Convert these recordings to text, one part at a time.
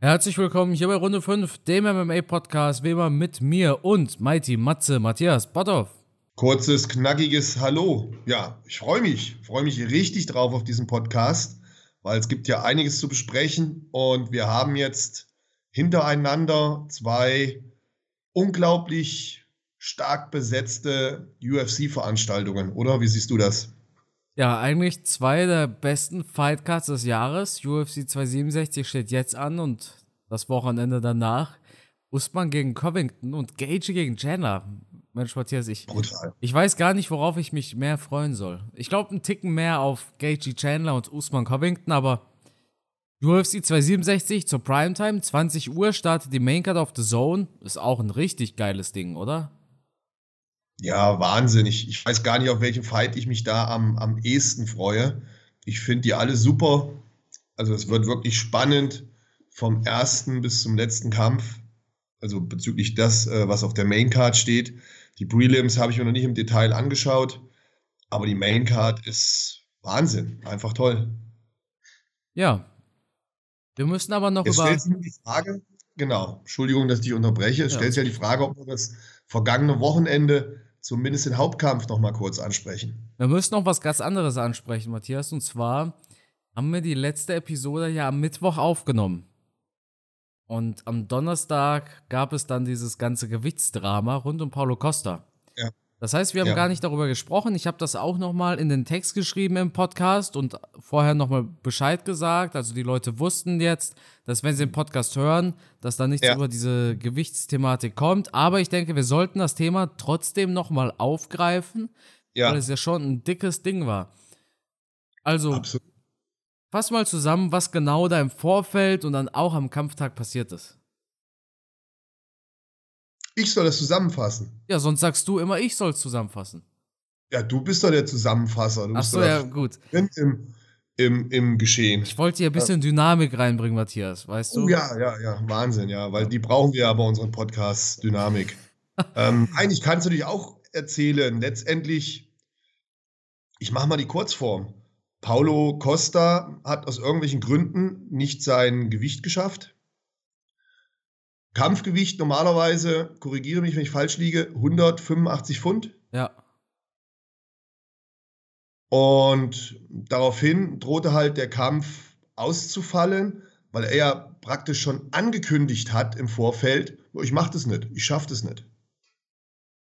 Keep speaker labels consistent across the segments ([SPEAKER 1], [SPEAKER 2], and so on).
[SPEAKER 1] Herzlich willkommen hier bei Runde 5, dem MMA-Podcast, wie immer mit mir und Mighty Matze Matthias Botthoff.
[SPEAKER 2] Kurzes, knackiges Hallo. Ja, ich freue mich, freue mich richtig drauf auf diesen Podcast, weil es gibt ja einiges zu besprechen und wir haben jetzt hintereinander zwei unglaublich stark besetzte UFC-Veranstaltungen, oder? Wie siehst du das?
[SPEAKER 1] Ja, eigentlich zwei der besten Fightcards des Jahres. UFC 267 steht jetzt an und das Wochenende danach. Usman gegen Covington und Gage gegen Chandler. Mensch, Matthias, ich, ich weiß gar nicht, worauf ich mich mehr freuen soll. Ich glaube, einen Ticken mehr auf Gage Chandler und Usman Covington, aber UFC 267 zur Primetime, 20 Uhr startet die Maincard of the Zone. Ist auch ein richtig geiles Ding, oder?
[SPEAKER 2] Ja, Wahnsinn. Ich, ich weiß gar nicht, auf welchen Fight ich mich da am, am ehesten freue. Ich finde die alle super. Also es wird wirklich spannend vom ersten bis zum letzten Kampf. Also bezüglich das, äh, was auf der Maincard steht. Die Prelims habe ich mir noch nicht im Detail angeschaut. Aber die Maincard ist Wahnsinn. Einfach toll.
[SPEAKER 1] Ja. Wir müssen aber noch
[SPEAKER 2] Jetzt
[SPEAKER 1] über.
[SPEAKER 2] Stellt sich die Frage, genau, Entschuldigung, dass ich dich unterbreche. Es ja. stellt sich ja die Frage, ob wir das vergangene Wochenende zumindest den Hauptkampf noch mal kurz ansprechen.
[SPEAKER 1] Wir müssen noch was ganz anderes ansprechen, Matthias. Und zwar haben wir die letzte Episode ja am Mittwoch aufgenommen. Und am Donnerstag gab es dann dieses ganze Gewichtsdrama rund um Paulo Costa. Das heißt, wir haben ja. gar nicht darüber gesprochen. Ich habe das auch nochmal in den Text geschrieben im Podcast und vorher nochmal Bescheid gesagt. Also die Leute wussten jetzt, dass wenn sie den Podcast hören, dass da nichts ja. über diese Gewichtsthematik kommt. Aber ich denke, wir sollten das Thema trotzdem nochmal aufgreifen, ja. weil es ja schon ein dickes Ding war. Also, Absolut. fass mal zusammen, was genau da im Vorfeld und dann auch am Kampftag passiert ist.
[SPEAKER 2] Ich soll das zusammenfassen.
[SPEAKER 1] Ja, sonst sagst du immer, ich soll es zusammenfassen.
[SPEAKER 2] Ja, du bist doch der Zusammenfasser. Du
[SPEAKER 1] Ach so, ja, gut.
[SPEAKER 2] Im, im, Im Geschehen.
[SPEAKER 1] Ich wollte hier ein bisschen Dynamik reinbringen, Matthias, weißt du?
[SPEAKER 2] Oh, ja, ja, ja, Wahnsinn, ja, weil die brauchen wir ja bei unseren Podcasts, Dynamik. ähm, eigentlich kannst du dich auch erzählen, letztendlich, ich mache mal die Kurzform. Paulo Costa hat aus irgendwelchen Gründen nicht sein Gewicht geschafft. Kampfgewicht normalerweise, korrigiere mich, wenn ich falsch liege, 185 Pfund.
[SPEAKER 1] Ja.
[SPEAKER 2] Und daraufhin drohte halt der Kampf auszufallen, weil er ja praktisch schon angekündigt hat im Vorfeld, ich mache das nicht, ich schaffe das nicht.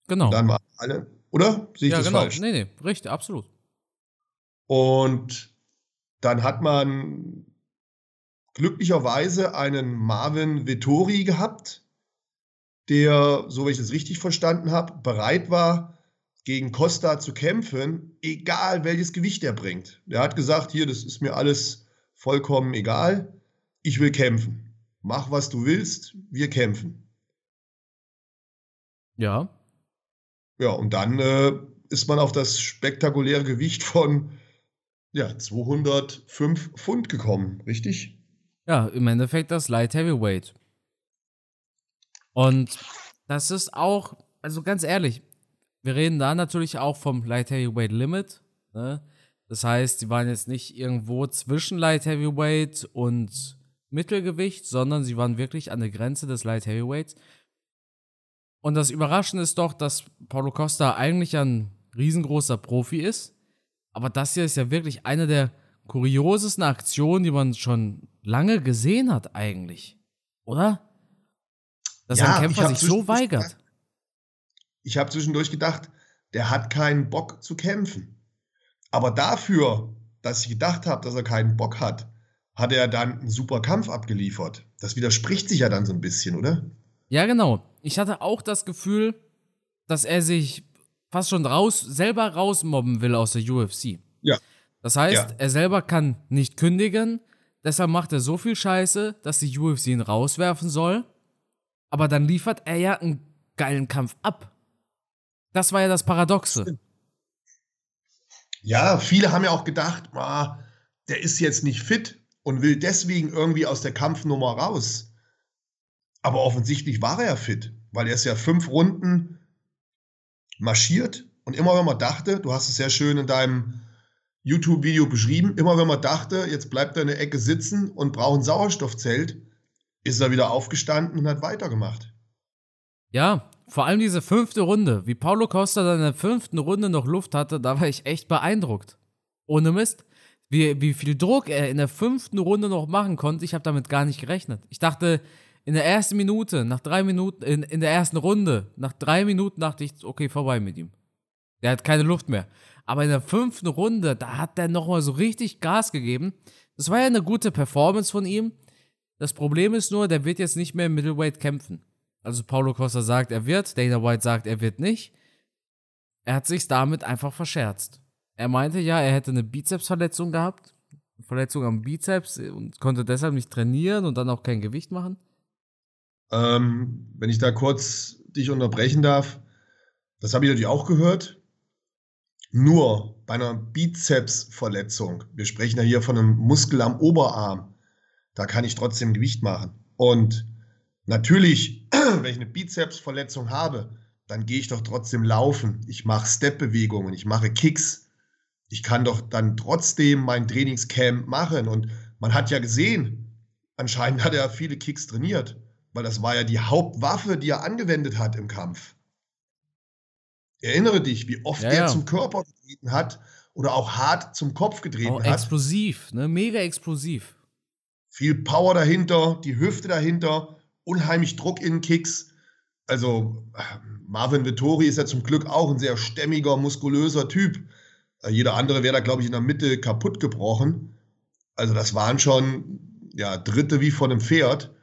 [SPEAKER 1] Genau. Und
[SPEAKER 2] dann waren alle, oder?
[SPEAKER 1] Sehe ich ja, das genau. falsch? Nee, nee, richtig, absolut.
[SPEAKER 2] Und dann hat man glücklicherweise einen Marvin Vittori gehabt, der, so wie ich das richtig verstanden habe, bereit war, gegen Costa zu kämpfen, egal welches Gewicht er bringt. Der hat gesagt, hier, das ist mir alles vollkommen egal, ich will kämpfen. Mach, was du willst, wir kämpfen.
[SPEAKER 1] Ja.
[SPEAKER 2] Ja, und dann äh, ist man auf das spektakuläre Gewicht von ja, 205 Pfund gekommen, richtig?
[SPEAKER 1] Ja, im Endeffekt das Light Heavyweight. Und das ist auch, also ganz ehrlich, wir reden da natürlich auch vom Light Heavyweight Limit. Ne? Das heißt, sie waren jetzt nicht irgendwo zwischen Light Heavyweight und Mittelgewicht, sondern sie waren wirklich an der Grenze des Light Heavyweights. Und das Überraschende ist doch, dass Paulo Costa eigentlich ein riesengroßer Profi ist. Aber das hier ist ja wirklich eine der kuriosesten Aktionen, die man schon lange gesehen hat, eigentlich. Oder? Dass ja, ein Kämpfer sich so weigert.
[SPEAKER 2] Ich habe zwischendurch gedacht, der hat keinen Bock zu kämpfen. Aber dafür, dass ich gedacht habe, dass er keinen Bock hat, hat er dann einen super Kampf abgeliefert. Das widerspricht sich ja dann so ein bisschen, oder?
[SPEAKER 1] Ja, genau. Ich hatte auch das Gefühl, dass er sich fast schon raus, selber rausmobben will aus der UFC.
[SPEAKER 2] Ja.
[SPEAKER 1] Das heißt, ja. er selber kann nicht kündigen, deshalb macht er so viel Scheiße, dass die UFC ihn rauswerfen soll. Aber dann liefert er ja einen geilen Kampf ab. Das war ja das Paradoxe.
[SPEAKER 2] Ja, viele haben ja auch gedacht, ah, der ist jetzt nicht fit und will deswegen irgendwie aus der Kampfnummer raus. Aber offensichtlich war er ja fit, weil er ist ja fünf Runden marschiert und immer wenn man dachte, du hast es sehr schön in deinem YouTube-Video beschrieben. Immer wenn man dachte, jetzt bleibt er in der Ecke sitzen und braucht ein Sauerstoffzelt, ist er wieder aufgestanden und hat weitergemacht.
[SPEAKER 1] Ja, vor allem diese fünfte Runde. Wie Paulo Costa dann in der fünften Runde noch Luft hatte, da war ich echt beeindruckt. Ohne Mist. Wie, wie viel Druck er in der fünften Runde noch machen konnte, ich habe damit gar nicht gerechnet. Ich dachte, in der ersten Minute, nach drei Minuten, in, in der ersten Runde, nach drei Minuten dachte ich, okay, vorbei mit ihm. Der hat keine Luft mehr. Aber in der fünften Runde, da hat der nochmal so richtig Gas gegeben. Das war ja eine gute Performance von ihm. Das Problem ist nur, der wird jetzt nicht mehr im Middleweight kämpfen. Also Paulo Costa sagt, er wird, Dana White sagt, er wird nicht. Er hat sich damit einfach verscherzt. Er meinte ja, er hätte eine Bizepsverletzung gehabt, Verletzung am Bizeps und konnte deshalb nicht trainieren und dann auch kein Gewicht machen.
[SPEAKER 2] Ähm, wenn ich da kurz dich unterbrechen darf, das habe ich natürlich auch gehört. Nur bei einer Bizepsverletzung, wir sprechen ja hier von einem Muskel am Oberarm, da kann ich trotzdem Gewicht machen. Und natürlich, wenn ich eine Bizepsverletzung habe, dann gehe ich doch trotzdem laufen. Ich mache Step-Bewegungen, ich mache Kicks. Ich kann doch dann trotzdem mein Trainingscamp machen. Und man hat ja gesehen, anscheinend hat er viele Kicks trainiert, weil das war ja die Hauptwaffe, die er angewendet hat im Kampf. Erinnere dich, wie oft
[SPEAKER 1] Ja,
[SPEAKER 2] er
[SPEAKER 1] ja.
[SPEAKER 2] zum Körper getreten hat oder auch hart zum Kopf getreten
[SPEAKER 1] Auch
[SPEAKER 2] hat.
[SPEAKER 1] explosiv, ne? Mega explosiv.
[SPEAKER 2] Viel Power dahinter, die Hüfte dahinter, unheimlich Druck in Kicks. Also Marvin Vittori ist ja zum Glück auch ein sehr stämmiger, muskulöser Typ. Äh, Jeder andere wäre da, glaube ich, in der Mitte kaputt gebrochen. Also das waren schon ja, Dritte wie von einem Pferd.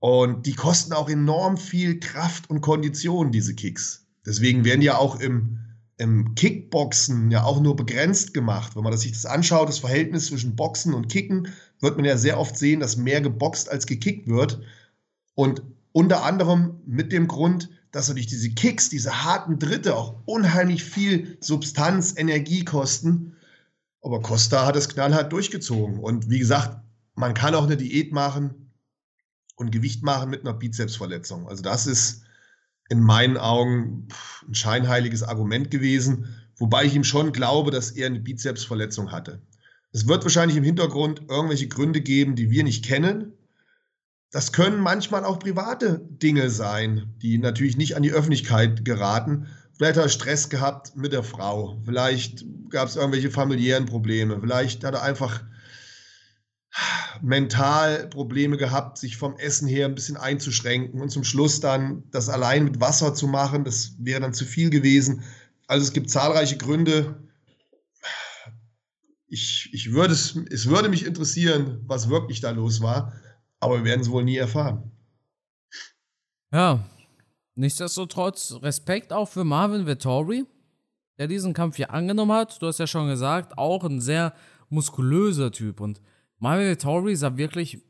[SPEAKER 2] Und die kosten auch enorm viel Kraft und Kondition, diese Kicks. Deswegen werden ja auch im, im Kickboxen ja auch nur begrenzt gemacht. Wenn man sich das anschaut, das Verhältnis zwischen Boxen und Kicken, wird man ja sehr oft sehen, dass mehr geboxt als gekickt wird. Und unter anderem mit dem Grund, dass natürlich diese Kicks, diese harten Dritte auch unheimlich viel Substanz, Energie kosten. Aber Costa hat es knallhart durchgezogen. Und wie gesagt, man kann auch eine Diät machen und Gewicht machen mit einer Bizepsverletzung. Also das ist in meinen Augen ein scheinheiliges Argument gewesen, wobei ich ihm schon glaube, dass er eine Bizepsverletzung hatte. Es wird wahrscheinlich im Hintergrund irgendwelche Gründe geben, die wir nicht kennen. Das können manchmal auch private Dinge sein, die natürlich nicht an die Öffentlichkeit geraten. Vielleicht hat er Stress gehabt mit der Frau, vielleicht gab es irgendwelche familiären Probleme, vielleicht hat er einfach mental Probleme gehabt, sich vom Essen her ein bisschen einzuschränken und zum Schluss dann das allein mit Wasser zu machen, das wäre dann zu viel gewesen. Also es gibt zahlreiche Gründe. Ich, ich würde es, es würde mich interessieren, was wirklich da los war, aber wir werden es wohl nie erfahren.
[SPEAKER 1] Ja, nichtsdestotrotz Respekt auch für Marvin Vettori, der diesen Kampf hier angenommen hat. Du hast ja schon gesagt, auch ein sehr muskulöser Typ. Und Marvin Vettori sah wirklich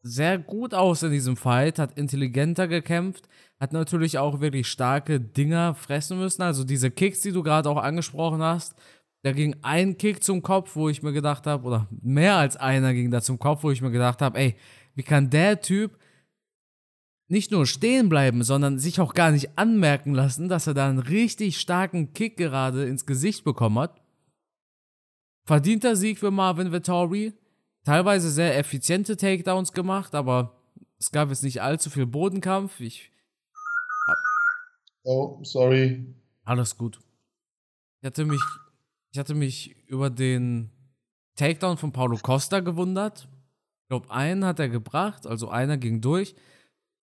[SPEAKER 1] sehr gut aus in diesem Fight, hat intelligenter gekämpft, hat natürlich auch wirklich starke Dinger fressen müssen. Also diese Kicks, die du gerade auch angesprochen hast, da ging ein Kick zum Kopf, wo ich mir gedacht habe, oder mehr als einer ging da zum Kopf, wo ich mir gedacht habe, ey, wie kann der Typ nicht nur stehen bleiben, sondern sich auch gar nicht anmerken lassen, dass er da einen richtig starken Kick gerade ins Gesicht bekommen hat. Verdienter Sieg für Marvin Vettori. Teilweise sehr effiziente Takedowns gemacht, aber es gab jetzt nicht allzu viel Bodenkampf. Ich,
[SPEAKER 2] Oh, sorry.
[SPEAKER 1] alles gut. Ich hatte mich, ich hatte mich über den Takedown von Paulo Costa gewundert. Ich glaube, einen hat er gebracht, also einer ging durch.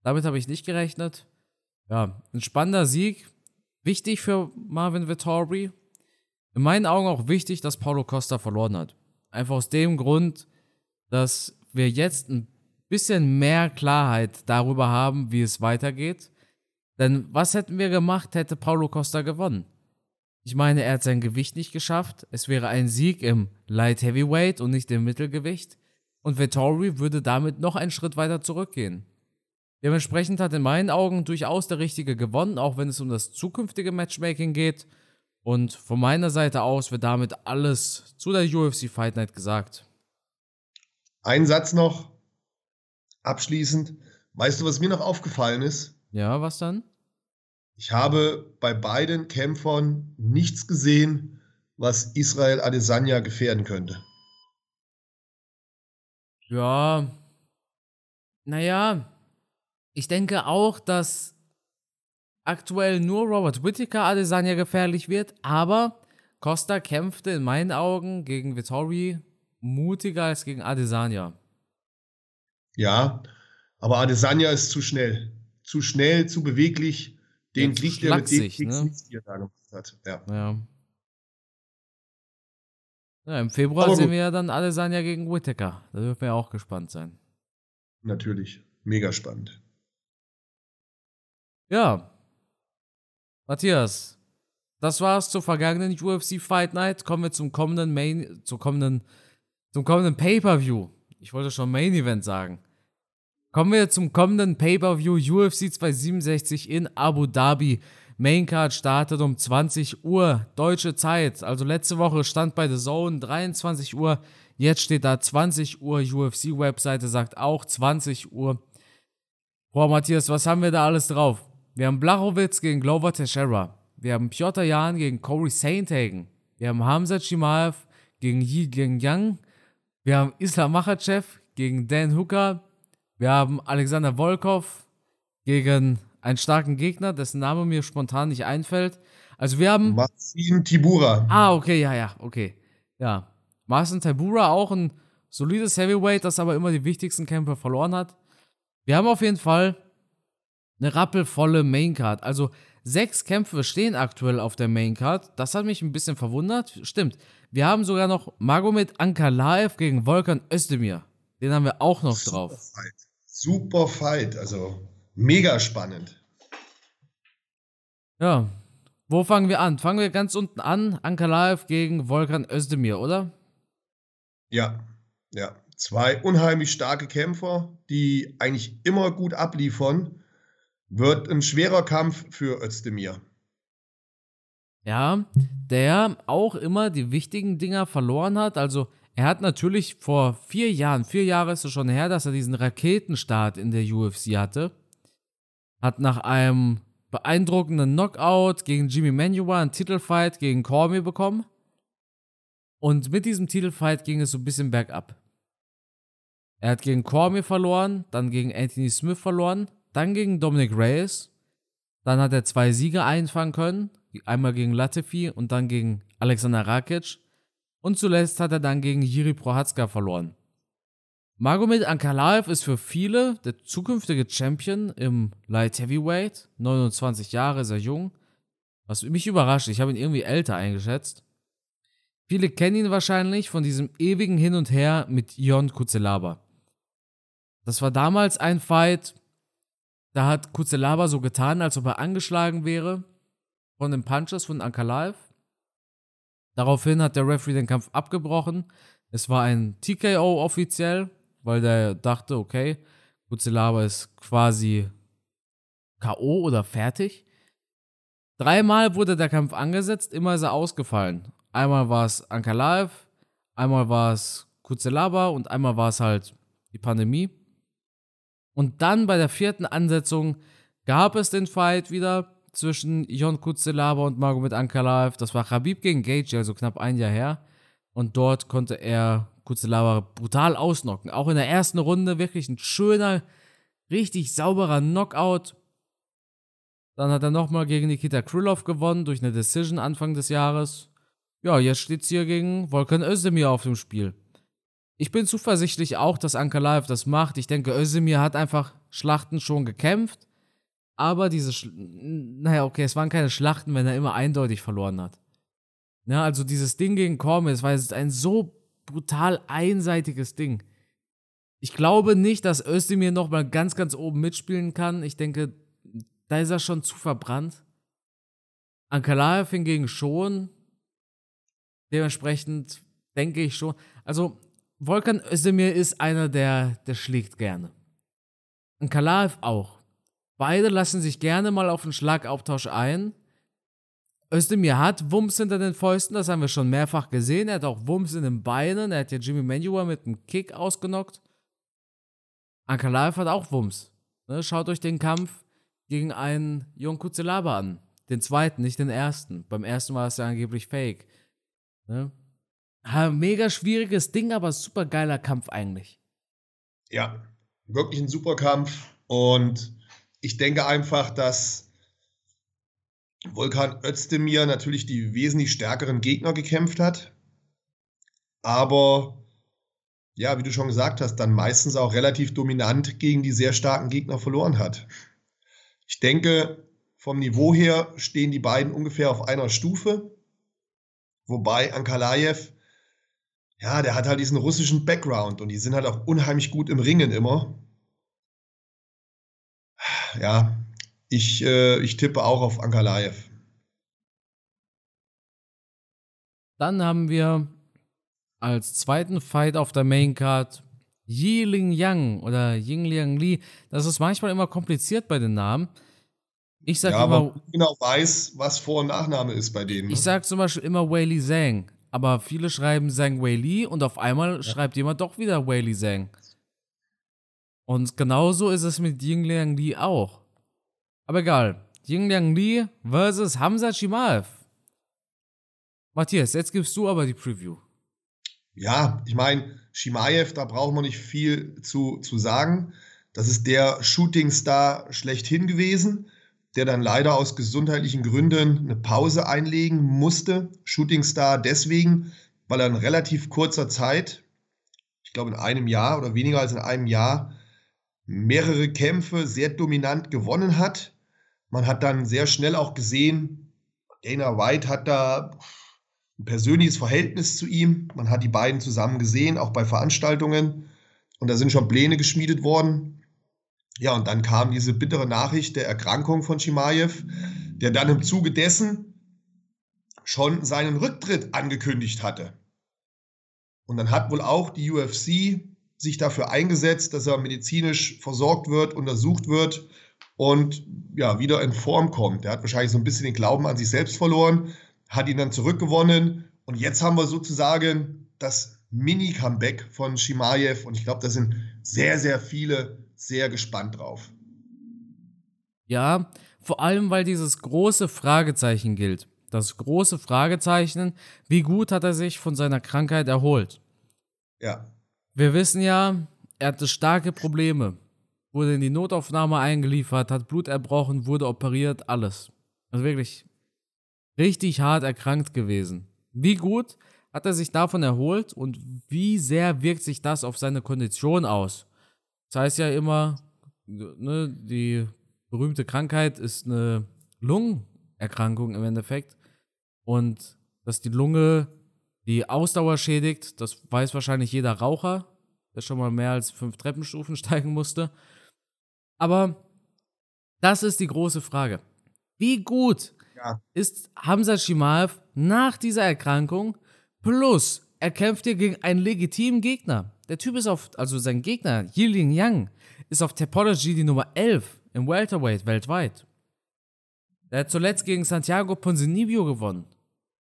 [SPEAKER 1] Damit habe ich nicht gerechnet. Ja, ein spannender Sieg. Wichtig für Marvin Vittori. In meinen Augen auch wichtig, dass Paulo Costa verloren hat. Einfach aus dem Grund, dass wir jetzt ein bisschen mehr Klarheit darüber haben, wie es weitergeht. Denn was hätten wir gemacht, hätte Paulo Costa gewonnen? Ich meine, er hat sein Gewicht nicht geschafft. Es wäre ein Sieg im Light Heavyweight und nicht im Mittelgewicht. Und Vettori würde damit noch einen Schritt weiter zurückgehen. Dementsprechend hat in meinen Augen durchaus der Richtige gewonnen, auch wenn es um das zukünftige Matchmaking geht. Und von meiner Seite aus wird damit alles zu der UFC Fight Night gesagt.
[SPEAKER 2] Ein Satz noch abschließend. Weißt du, was mir noch aufgefallen ist?
[SPEAKER 1] Ja, was dann?
[SPEAKER 2] Ich habe bei beiden Kämpfern nichts gesehen, was Israel Adesanya gefährden könnte.
[SPEAKER 1] Ja, Naja, ich denke auch, dass aktuell nur Robert Whittaker Adesanya gefährlich wird, aber Costa kämpfte in meinen Augen gegen Vittori mutiger als gegen Adesanya.
[SPEAKER 2] Ja, aber Adesanya ist zu schnell. Zu schnell, zu beweglich. Den ja, kriegt er mit dem Kicks
[SPEAKER 1] ne? die er da gemacht hat. Ja. ja. ja Im Februar sehen wir ja dann Adesanya gegen Whittaker. Da dürfen wir auch gespannt sein.
[SPEAKER 2] Natürlich. Mega spannend.
[SPEAKER 1] Ja. Matthias, das war's zur vergangenen UFC Fight Night. Kommen wir zum kommenden Main, zum kommenden, zum kommenden Pay-Per-View. Ich wollte schon Main Event sagen. Kommen wir zum kommenden Pay-Per-View UFC 267 in Abu Dhabi. Maincard startet um 20 Uhr deutsche Zeit. Also letzte Woche stand bei The Zone 23 Uhr. Jetzt steht da 20 Uhr. UFC-Webseite sagt auch 20 Uhr. Boah, Matthias, was haben wir da alles drauf? Wir haben Blachowitz gegen Glover Teixeira. Wir haben Piotr Jan gegen Corey Sainthagen. Wir haben Hamza Chimaev gegen Yi Yang. Wir haben Islam Makhachev gegen Dan Hooker. Wir haben Alexander Volkov gegen einen starken Gegner, dessen Name mir spontan nicht einfällt. Also wir haben.
[SPEAKER 2] Marcin Tibura.
[SPEAKER 1] Ah, okay, ja, ja, okay. Ja. Marcin Tibura auch ein solides Heavyweight, das aber immer die wichtigsten Kämpfe verloren hat. Wir haben auf jeden Fall eine rappelvolle Maincard. Also sechs Kämpfe stehen aktuell auf der Maincard. Das hat mich ein bisschen verwundert. Stimmt. Wir haben sogar noch Magomed Ankalaev gegen Volkan Özdemir. Den haben wir auch noch Super drauf.
[SPEAKER 2] Fight. Super Fight. Also mega spannend.
[SPEAKER 1] Ja. Wo fangen wir an? Fangen wir ganz unten an. Ankalaev gegen Volkan Özdemir, oder?
[SPEAKER 2] Ja. Ja. Zwei unheimlich starke Kämpfer, die eigentlich immer gut abliefern. Wird ein schwerer Kampf für Özdemir.
[SPEAKER 1] Ja, der auch immer die wichtigen Dinger verloren hat. Also er hat natürlich vor vier Jahren, vier Jahre ist es schon her, dass er diesen Raketenstart in der UFC hatte. Hat nach einem beeindruckenden Knockout gegen Jimmy Manuwa einen Titelfight gegen Cormier bekommen. Und mit diesem Titelfight ging es so ein bisschen bergab. Er hat gegen Cormier verloren, dann gegen Anthony Smith verloren, dann gegen Dominic Reyes. Dann hat er zwei Siege einfangen können. Einmal gegen Latifi und dann gegen Alexander Rakic. Und zuletzt hat er dann gegen Jiri Prohatska verloren. Magomed Ankalaev ist für viele der zukünftige Champion im Light Heavyweight. 29 Jahre, sehr jung. Was mich überrascht, ich habe ihn irgendwie älter eingeschätzt. Viele kennen ihn wahrscheinlich von diesem ewigen Hin und Her mit Ion Kuzelaba. Das war damals ein Fight, da hat Kuzelaba so getan, als ob er angeschlagen wäre von den Punches von Ankalaev. Daraufhin hat der Referee den Kampf abgebrochen. Es war ein TKO offiziell, weil der dachte, okay, Kuzelaba ist quasi K.O. oder fertig. Dreimal wurde der Kampf angesetzt, immer ist er ausgefallen. Einmal war es Ankalaev, einmal war es Kuzelaba und einmal war es halt die Pandemie. Und dann bei der vierten Ansetzung gab es den Fight wieder zwischen Jon Kutzelaba und Magomed Ankalaev. Das war Khabib gegen Gage, also knapp ein Jahr her. Und dort konnte er Kutzelaba brutal ausnocken. Auch in der ersten Runde wirklich ein schöner, richtig sauberer Knockout. Dann hat er nochmal gegen Nikita Krylov gewonnen durch eine Decision Anfang des Jahres. Ja, jetzt steht es hier gegen Volkan Özdemir auf dem Spiel. Ich bin zuversichtlich auch, dass Ankalaev das macht. Ich denke, Özdemir hat einfach Schlachten schon gekämpft. Aber diese, Sch naja, okay, es waren keine Schlachten, wenn er immer eindeutig verloren hat. Ja, also dieses Ding gegen Cormier, es war jetzt ein so brutal einseitiges Ding. Ich glaube nicht, dass Özdemir nochmal ganz, ganz oben mitspielen kann. Ich denke, da ist er schon zu verbrannt. Ankalaev hingegen schon. Dementsprechend denke ich schon. Also, Volkan Özdemir ist einer, der, der schlägt gerne. Und Kalaev auch. Beide lassen sich gerne mal auf einen Schlagabtausch ein. Özdemir hat Wumms hinter den Fäusten, das haben wir schon mehrfach gesehen. Er hat auch Wumms in den Beinen. Er hat ja Jimmy Manuel mit einem Kick ausgenockt. Ankalaev hat auch Wumms. Ne, schaut euch den Kampf gegen einen Jon Kuzelaba an. Den zweiten, nicht den ersten. Beim ersten war es ja angeblich fake. Ne? Mega schwieriges Ding, aber super geiler Kampf eigentlich.
[SPEAKER 2] Ja, wirklich ein super Kampf. Und ich denke einfach, dass Volkan Özdemir natürlich die wesentlich stärkeren Gegner gekämpft hat. Aber ja, wie du schon gesagt hast, dann meistens auch relativ dominant gegen die sehr starken Gegner verloren hat. Ich denke, vom Niveau her stehen die beiden ungefähr auf einer Stufe. Wobei Ankalaev, ja, der hat halt diesen russischen Background und die sind halt auch unheimlich gut im Ringen immer. Ja, ich, äh, ich tippe auch auf Ankalaev.
[SPEAKER 1] Dann haben wir als zweiten Fight auf der Main Card Yi Ling Yang oder Ying Liang Li. Das ist manchmal immer kompliziert bei den Namen. Ich sag ja, immer. Aber
[SPEAKER 2] genau weiß, was Vor- und Nachname ist bei denen.
[SPEAKER 1] Ne? Ich sag zum Beispiel immer Wei Li Zhang. Aber viele schreiben Zhang Wei Li und auf einmal ja. schreibt jemand doch wieder Wei Li Zhang. Und genauso ist es mit Ying Liang Li auch. Aber egal. Ying Liang Li versus Hamza Chimaev. Matthias, jetzt gibst du aber die Preview.
[SPEAKER 2] Ja, ich meine, Shimaev, da braucht man nicht viel zu, zu sagen. Das ist der Shootingstar schlechthin gewesen, der dann leider aus gesundheitlichen Gründen eine Pause einlegen musste. Shootingstar deswegen, weil er in relativ kurzer Zeit, ich glaube in einem Jahr oder weniger als in einem Jahr, mehrere Kämpfe sehr dominant gewonnen hat. Man hat dann sehr schnell auch gesehen, Dana White hat da ein persönliches Verhältnis zu ihm. Man hat die beiden zusammen gesehen, auch bei Veranstaltungen. Und da sind schon Pläne geschmiedet worden. Ja, und dann kam diese bittere Nachricht der Erkrankung von Chimaev, der dann im Zuge dessen schon seinen Rücktritt angekündigt hatte. Und dann hat wohl auch die UFC sich dafür eingesetzt, dass er medizinisch versorgt wird, untersucht wird und ja, wieder in Form kommt. Er hat wahrscheinlich so ein bisschen den Glauben an sich selbst verloren, hat ihn dann zurückgewonnen und jetzt haben wir sozusagen das Mini-Comeback von Shimaev und ich glaube, da sind sehr, sehr viele sehr gespannt drauf.
[SPEAKER 1] Ja, vor allem, weil dieses große Fragezeichen gilt. Das große Fragezeichen, wie gut hat er sich von seiner Krankheit erholt?
[SPEAKER 2] Ja.
[SPEAKER 1] Wir wissen ja, er hatte starke Probleme. Wurde in die Notaufnahme eingeliefert, hat Blut erbrochen, wurde operiert, alles. Also wirklich richtig hart erkrankt gewesen. Wie gut hat er sich davon erholt und wie sehr wirkt sich das auf seine Kondition aus? Das heißt ja immer, ne, die berühmte Krankheit ist eine Lungenerkrankung im Endeffekt. Und dass die Lunge die Ausdauer schädigt, das weiß wahrscheinlich jeder Raucher, der schon mal mehr als fünf Treppenstufen steigen musste. Aber das ist die große Frage. Wie gut ja. ist Hamza Shimaev nach dieser Erkrankung plus er kämpft hier gegen einen legitimen Gegner. Der Typ ist auf, also sein Gegner, Yilin Yang, ist auf Topology die Nummer 11 im Welterweight weltweit. Der hat zuletzt gegen Santiago Ponzinibbio gewonnen.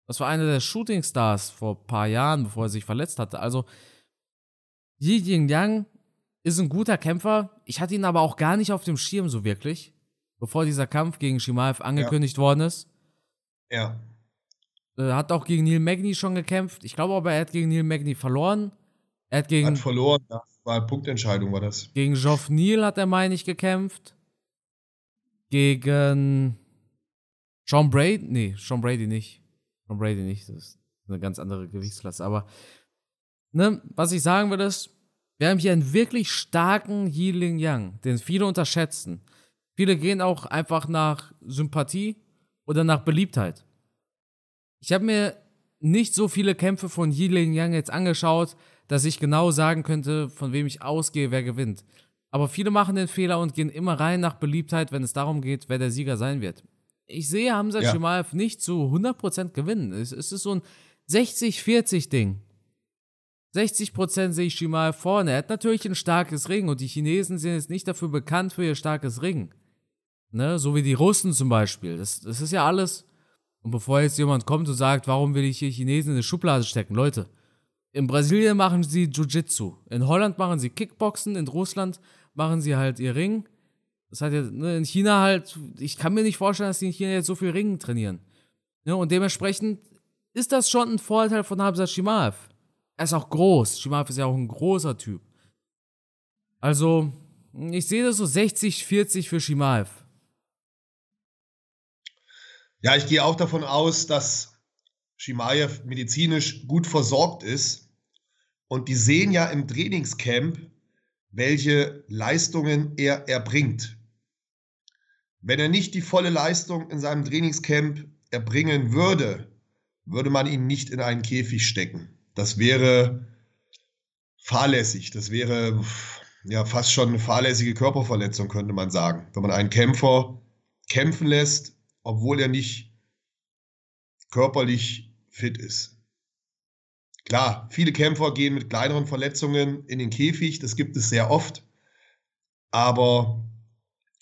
[SPEAKER 1] Das war einer der Shooting Stars vor ein paar Jahren, bevor er sich verletzt hatte. Also, Yilin Yang ist ein guter Kämpfer. Ich hatte ihn aber auch gar nicht auf dem Schirm so wirklich bevor dieser Kampf gegen Shimaev angekündigt ja. worden ist.
[SPEAKER 2] Ja.
[SPEAKER 1] Äh, hat auch gegen Neil Magny schon gekämpft. Ich glaube aber, er hat gegen Neil Magny verloren. Er hat gegen.
[SPEAKER 2] Hat verloren, ja. War eine Punktentscheidung, war das.
[SPEAKER 1] Gegen Geoff Neal hat er, meine ich, gekämpft. Gegen. Sean Brady? Nee, Sean Brady nicht. Sean Brady nicht. Das ist eine ganz andere Gewichtsklasse. Aber, ne, was ich sagen will, ist, wir haben hier einen wirklich starken Yiling Yang, den viele unterschätzen. Viele gehen auch einfach nach Sympathie oder nach Beliebtheit. Ich habe mir nicht so viele Kämpfe von Yi Ling Yang jetzt angeschaut, dass ich genau sagen könnte, von wem ich ausgehe, wer gewinnt. Aber viele machen den Fehler und gehen immer rein nach Beliebtheit, wenn es darum geht, wer der Sieger sein wird. Ich sehe Hamza ja. Chimaev nicht zu 100% gewinnen. Es, es ist so ein 60-40-Ding. 60% sehe ich Chimaev vorne. Er hat natürlich ein starkes Ring und die Chinesen sind jetzt nicht dafür bekannt für ihr starkes Ring. Ne? So wie die Russen zum Beispiel. Das, das ist ja alles. Und bevor jetzt jemand kommt und sagt, warum will ich hier Chinesen in eine Schublade stecken, Leute, in Brasilien machen sie Jiu-Jitsu, in Holland machen sie Kickboxen, in Russland machen sie halt ihr Ring. Das hat ja ne, in China halt, ich kann mir nicht vorstellen, dass die in China jetzt so viel Ringen trainieren. Ne? Und dementsprechend ist das schon ein Vorteil von Hamza Shimaev. Er ist auch groß. Shimaev ist ja auch ein großer Typ. Also, ich sehe das so 60, 40 für Shimaev.
[SPEAKER 2] Ja, ich gehe auch davon aus, dass Shimaev medizinisch gut versorgt ist. Und die sehen ja im Trainingscamp, welche Leistungen er erbringt. Wenn er nicht die volle Leistung in seinem Trainingscamp erbringen würde, würde man ihn nicht in einen Käfig stecken. Das wäre fahrlässig. Das wäre ja fast schon eine fahrlässige Körperverletzung, könnte man sagen. Wenn man einen Kämpfer kämpfen lässt, obwohl er nicht körperlich fit ist. Klar, viele Kämpfer gehen mit kleineren Verletzungen in den Käfig, das gibt es sehr oft. Aber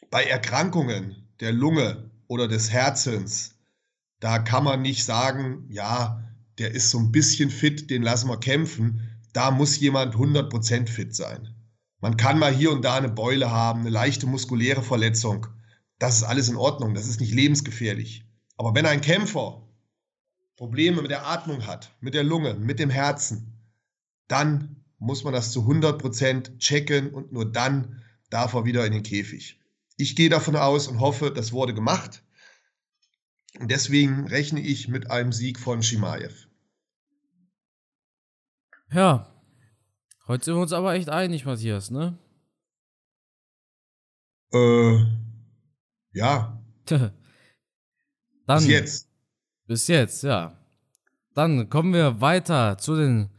[SPEAKER 2] bei Erkrankungen der Lunge oder des Herzens, da kann man nicht sagen, ja, der ist so ein bisschen fit, den lassen wir kämpfen. Da muss jemand 100% fit sein. Man kann mal hier und da eine Beule haben, eine leichte muskuläre Verletzung. Das ist alles in Ordnung, das ist nicht lebensgefährlich. Aber wenn ein Kämpfer Probleme mit der Atmung hat, mit der Lunge, mit dem Herzen, dann muss man das zu 100% checken und nur dann darf er wieder in den Käfig. Ich gehe davon aus und hoffe, das wurde gemacht. Und deswegen rechne ich mit einem Sieg von Shimaev.
[SPEAKER 1] Ja. Heute sind wir uns aber echt einig, Matthias, ne?
[SPEAKER 2] Äh, ja.
[SPEAKER 1] Dann,
[SPEAKER 2] Bis jetzt.
[SPEAKER 1] Bis jetzt, ja. Dann kommen wir weiter zu den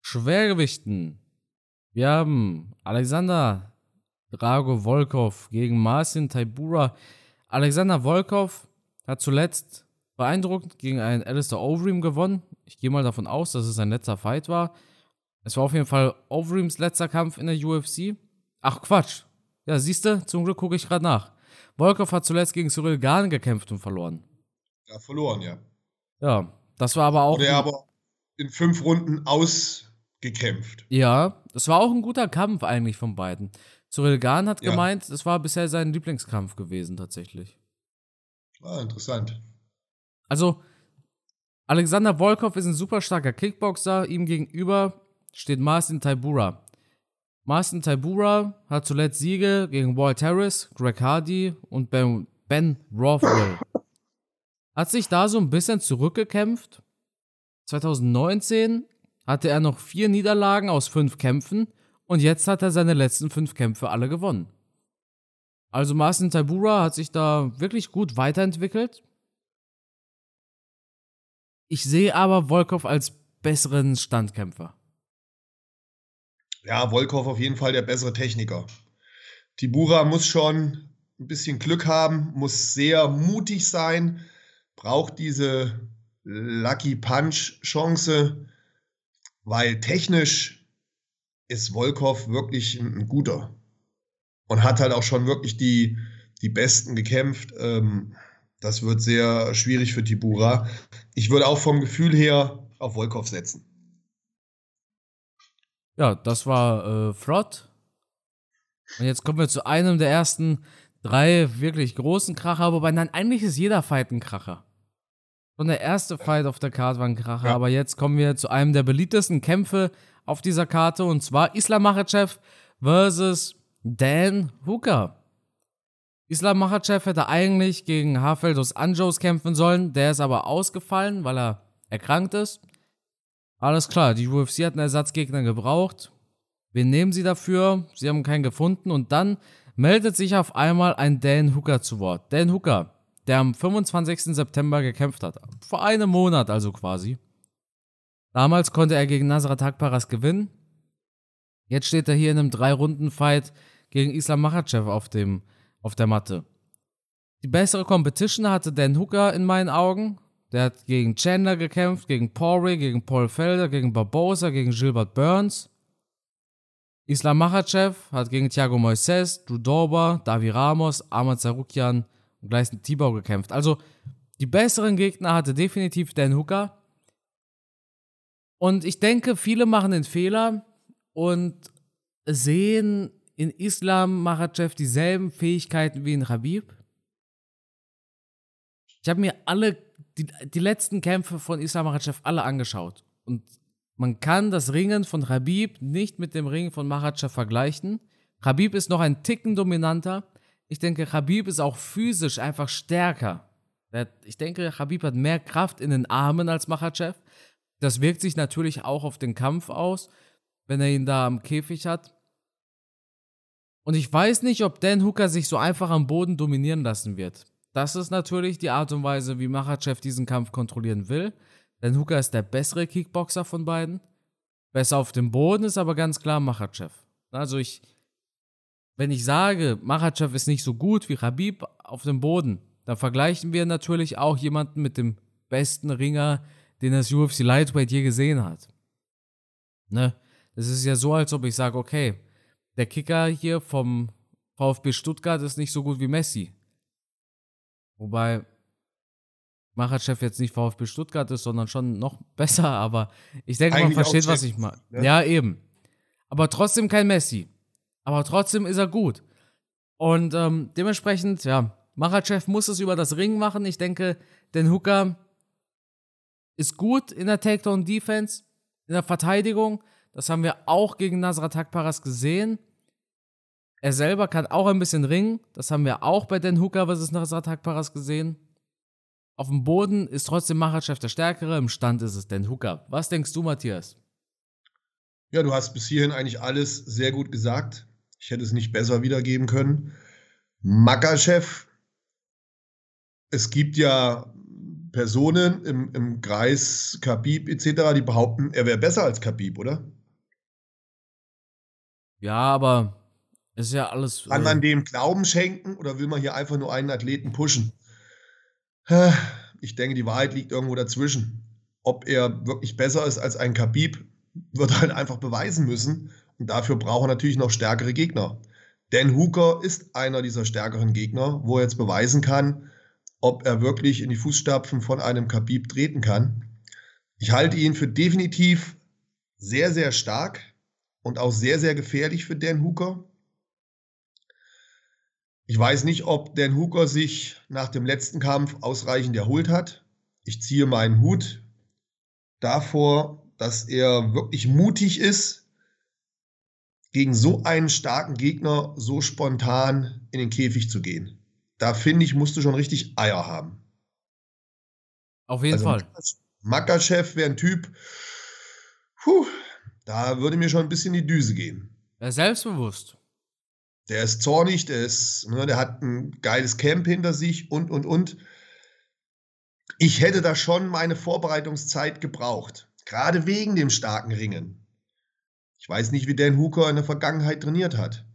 [SPEAKER 1] Schwergewichten. Wir haben Alexander Drago Volkov gegen Marcin Taibura. Alexander Volkov hat zuletzt beeindruckend gegen einen Alistair Overeem gewonnen. Ich gehe mal davon aus, dass es sein letzter Fight war. Es war auf jeden Fall Overeems letzter Kampf in der UFC. Ach Quatsch. Ja, siehst du, zum Glück gucke ich gerade nach. Volkov hat zuletzt gegen Cyril Gahn gekämpft und verloren.
[SPEAKER 2] Ja, verloren, ja.
[SPEAKER 1] Ja, das war aber auch.
[SPEAKER 2] Er aber in fünf Runden ausgekämpft.
[SPEAKER 1] Ja, das war auch ein guter Kampf eigentlich von beiden. Cyril Gahn hat ja. gemeint, es war bisher sein Lieblingskampf gewesen, tatsächlich.
[SPEAKER 2] Ah, interessant.
[SPEAKER 1] Also, Alexander Volkov ist ein super starker Kickboxer. Ihm gegenüber steht Marcin Taibura. Marcin Taibura hat zuletzt Siege gegen Walt Harris, Greg Hardy und Ben, ben Rothwell. Hat sich da so ein bisschen zurückgekämpft. 2019 hatte er noch vier Niederlagen aus fünf Kämpfen und jetzt hat er seine letzten fünf Kämpfe alle gewonnen. Also Marcin Taibura hat sich da wirklich gut weiterentwickelt. Ich sehe aber Volkov als besseren Standkämpfer.
[SPEAKER 2] Ja, Volkov auf jeden Fall der bessere Techniker. Tibura muss schon ein bisschen Glück haben, muss sehr mutig sein, braucht diese Lucky Punch Chance, weil technisch ist Volkov wirklich ein guter und hat halt auch schon wirklich die, die Besten gekämpft. Ähm, das wird sehr schwierig für Tibura. Ich würde auch vom Gefühl her auf Volkov setzen.
[SPEAKER 1] Ja, das war äh, flott. Und jetzt kommen wir zu einem der ersten drei wirklich großen Kracher, wobei nein, eigentlich ist jeder Fight ein Kracher. Und der erste Fight auf der Karte war ein Kracher, ja. aber jetzt kommen wir zu einem der beliebtesten Kämpfe auf dieser Karte und zwar Islam Makhachev versus Dan Hooker. Islam Makhachev hätte eigentlich gegen Hafeldos Anjos kämpfen sollen, der ist aber ausgefallen, weil er erkrankt ist. Alles klar, die UFC hat einen Ersatzgegner gebraucht. Wir nehmen sie dafür? Sie haben keinen gefunden und dann meldet sich auf einmal ein Dan Hooker zu Wort. Dan Hooker, der am 25. September gekämpft hat. Vor einem Monat also quasi. Damals konnte er gegen Nasrat Akparas gewinnen. Jetzt steht er hier in einem Drei-Runden-Fight gegen Islam Makhachev auf, dem, auf der Matte. Die bessere Competition hatte Dan Hooker in meinen Augen. Der hat gegen Chandler gekämpft, gegen Poirier, gegen Paul Felder, gegen Barbosa, gegen Gilbert Burns. Islam Makhachev hat gegen Thiago Moises, Drew Dober, Davi Ramos, Ahmad Sarukian Gleisen Tibau gekämpft. Also die besseren Gegner hatte definitiv Dan Hooker. Und ich denke, viele machen den Fehler und sehen in Islam Makhachev dieselben Fähigkeiten wie in Habib. Ich habe mir alle, die, die letzten Kämpfe von Islam Makhachev alle angeschaut. Und man kann das Ringen von Habib nicht mit dem Ringen von Makhachev vergleichen. Khabib ist noch ein Ticken dominanter. Ich denke, Khabib ist auch physisch einfach stärker. Ich denke, Khabib hat mehr Kraft in den Armen als Machachev. Das wirkt sich natürlich auch auf den Kampf aus, wenn er ihn da am Käfig hat. Und ich weiß nicht, ob Dan Hooker sich so einfach am Boden dominieren lassen wird. Das ist natürlich die Art und Weise, wie Machachev diesen Kampf kontrollieren will. Dan Hooker ist der bessere Kickboxer von beiden. Besser auf dem Boden ist aber ganz klar Machachev. Also ich, wenn ich sage, Machachev ist nicht so gut wie Khabib auf dem Boden, dann vergleichen wir natürlich auch jemanden mit dem besten Ringer, den das UFC Lightweight je gesehen hat. Ne? Das ist ja so, als ob ich sage, okay, der Kicker hier vom VfB Stuttgart ist nicht so gut wie Messi. Wobei Macherchef jetzt nicht VfB Stuttgart ist, sondern schon noch besser, aber ich denke, Eigentlich man versteht, was ich meine. Ne? Ja, eben. Aber trotzdem kein Messi. Aber trotzdem ist er gut. Und ähm, dementsprechend, ja, Machachev muss es über das Ring machen. Ich denke, den Hooker ist gut in der Takedown-Defense, in der Verteidigung. Das haben wir auch gegen Nasrat Akparas gesehen. Er selber kann auch ein bisschen ringen. Das haben wir auch bei Den Hooker versus Nasrat Akparas gesehen. Auf dem Boden ist trotzdem Machachev der Stärkere, im Stand ist es Den Hooker. Was denkst du, Matthias?
[SPEAKER 2] Ja, du hast bis hierhin eigentlich alles sehr gut gesagt. Ich hätte es nicht besser wiedergeben können. Makachev, es gibt ja Personen im, im Kreis Khabib etc., die behaupten, er wäre besser als Khabib, oder?
[SPEAKER 1] Ja, aber ist ja alles.
[SPEAKER 2] Kann man äh, dem Glauben schenken oder will man hier einfach nur einen Athleten pushen? Ich denke, die Wahrheit liegt irgendwo dazwischen. Ob er wirklich besser ist als ein Khabib, wird er halt einfach beweisen müssen. Und dafür braucht er natürlich noch stärkere Gegner. Dan Hooker ist einer dieser stärkeren Gegner, wo er jetzt beweisen kann, ob er wirklich in die Fußstapfen von einem Khabib treten kann. Ich halte ihn für definitiv sehr, sehr stark und auch sehr, sehr gefährlich für Dan Hooker. Ich weiß nicht, ob Dan Hooker sich nach dem letzten Kampf ausreichend erholt hat. Ich ziehe meinen Hut davor, dass er wirklich mutig ist, gegen so einen starken Gegner so spontan in den Käfig zu gehen. Da finde ich, musst du schon richtig Eier haben.
[SPEAKER 1] Auf jeden also, Fall.
[SPEAKER 2] Makachev wäre ein Typ, puh, da würde mir schon ein bisschen die Düse gehen.
[SPEAKER 1] Er ist selbstbewusst.
[SPEAKER 2] Der ist zornig, der ist, ne, der hat ein geiles Camp hinter sich und und und. Ich hätte da schon meine Vorbereitungszeit gebraucht, gerade wegen dem starken Ringen. Ich weiß nicht, wie Dan Hooker in der Vergangenheit trainiert hat.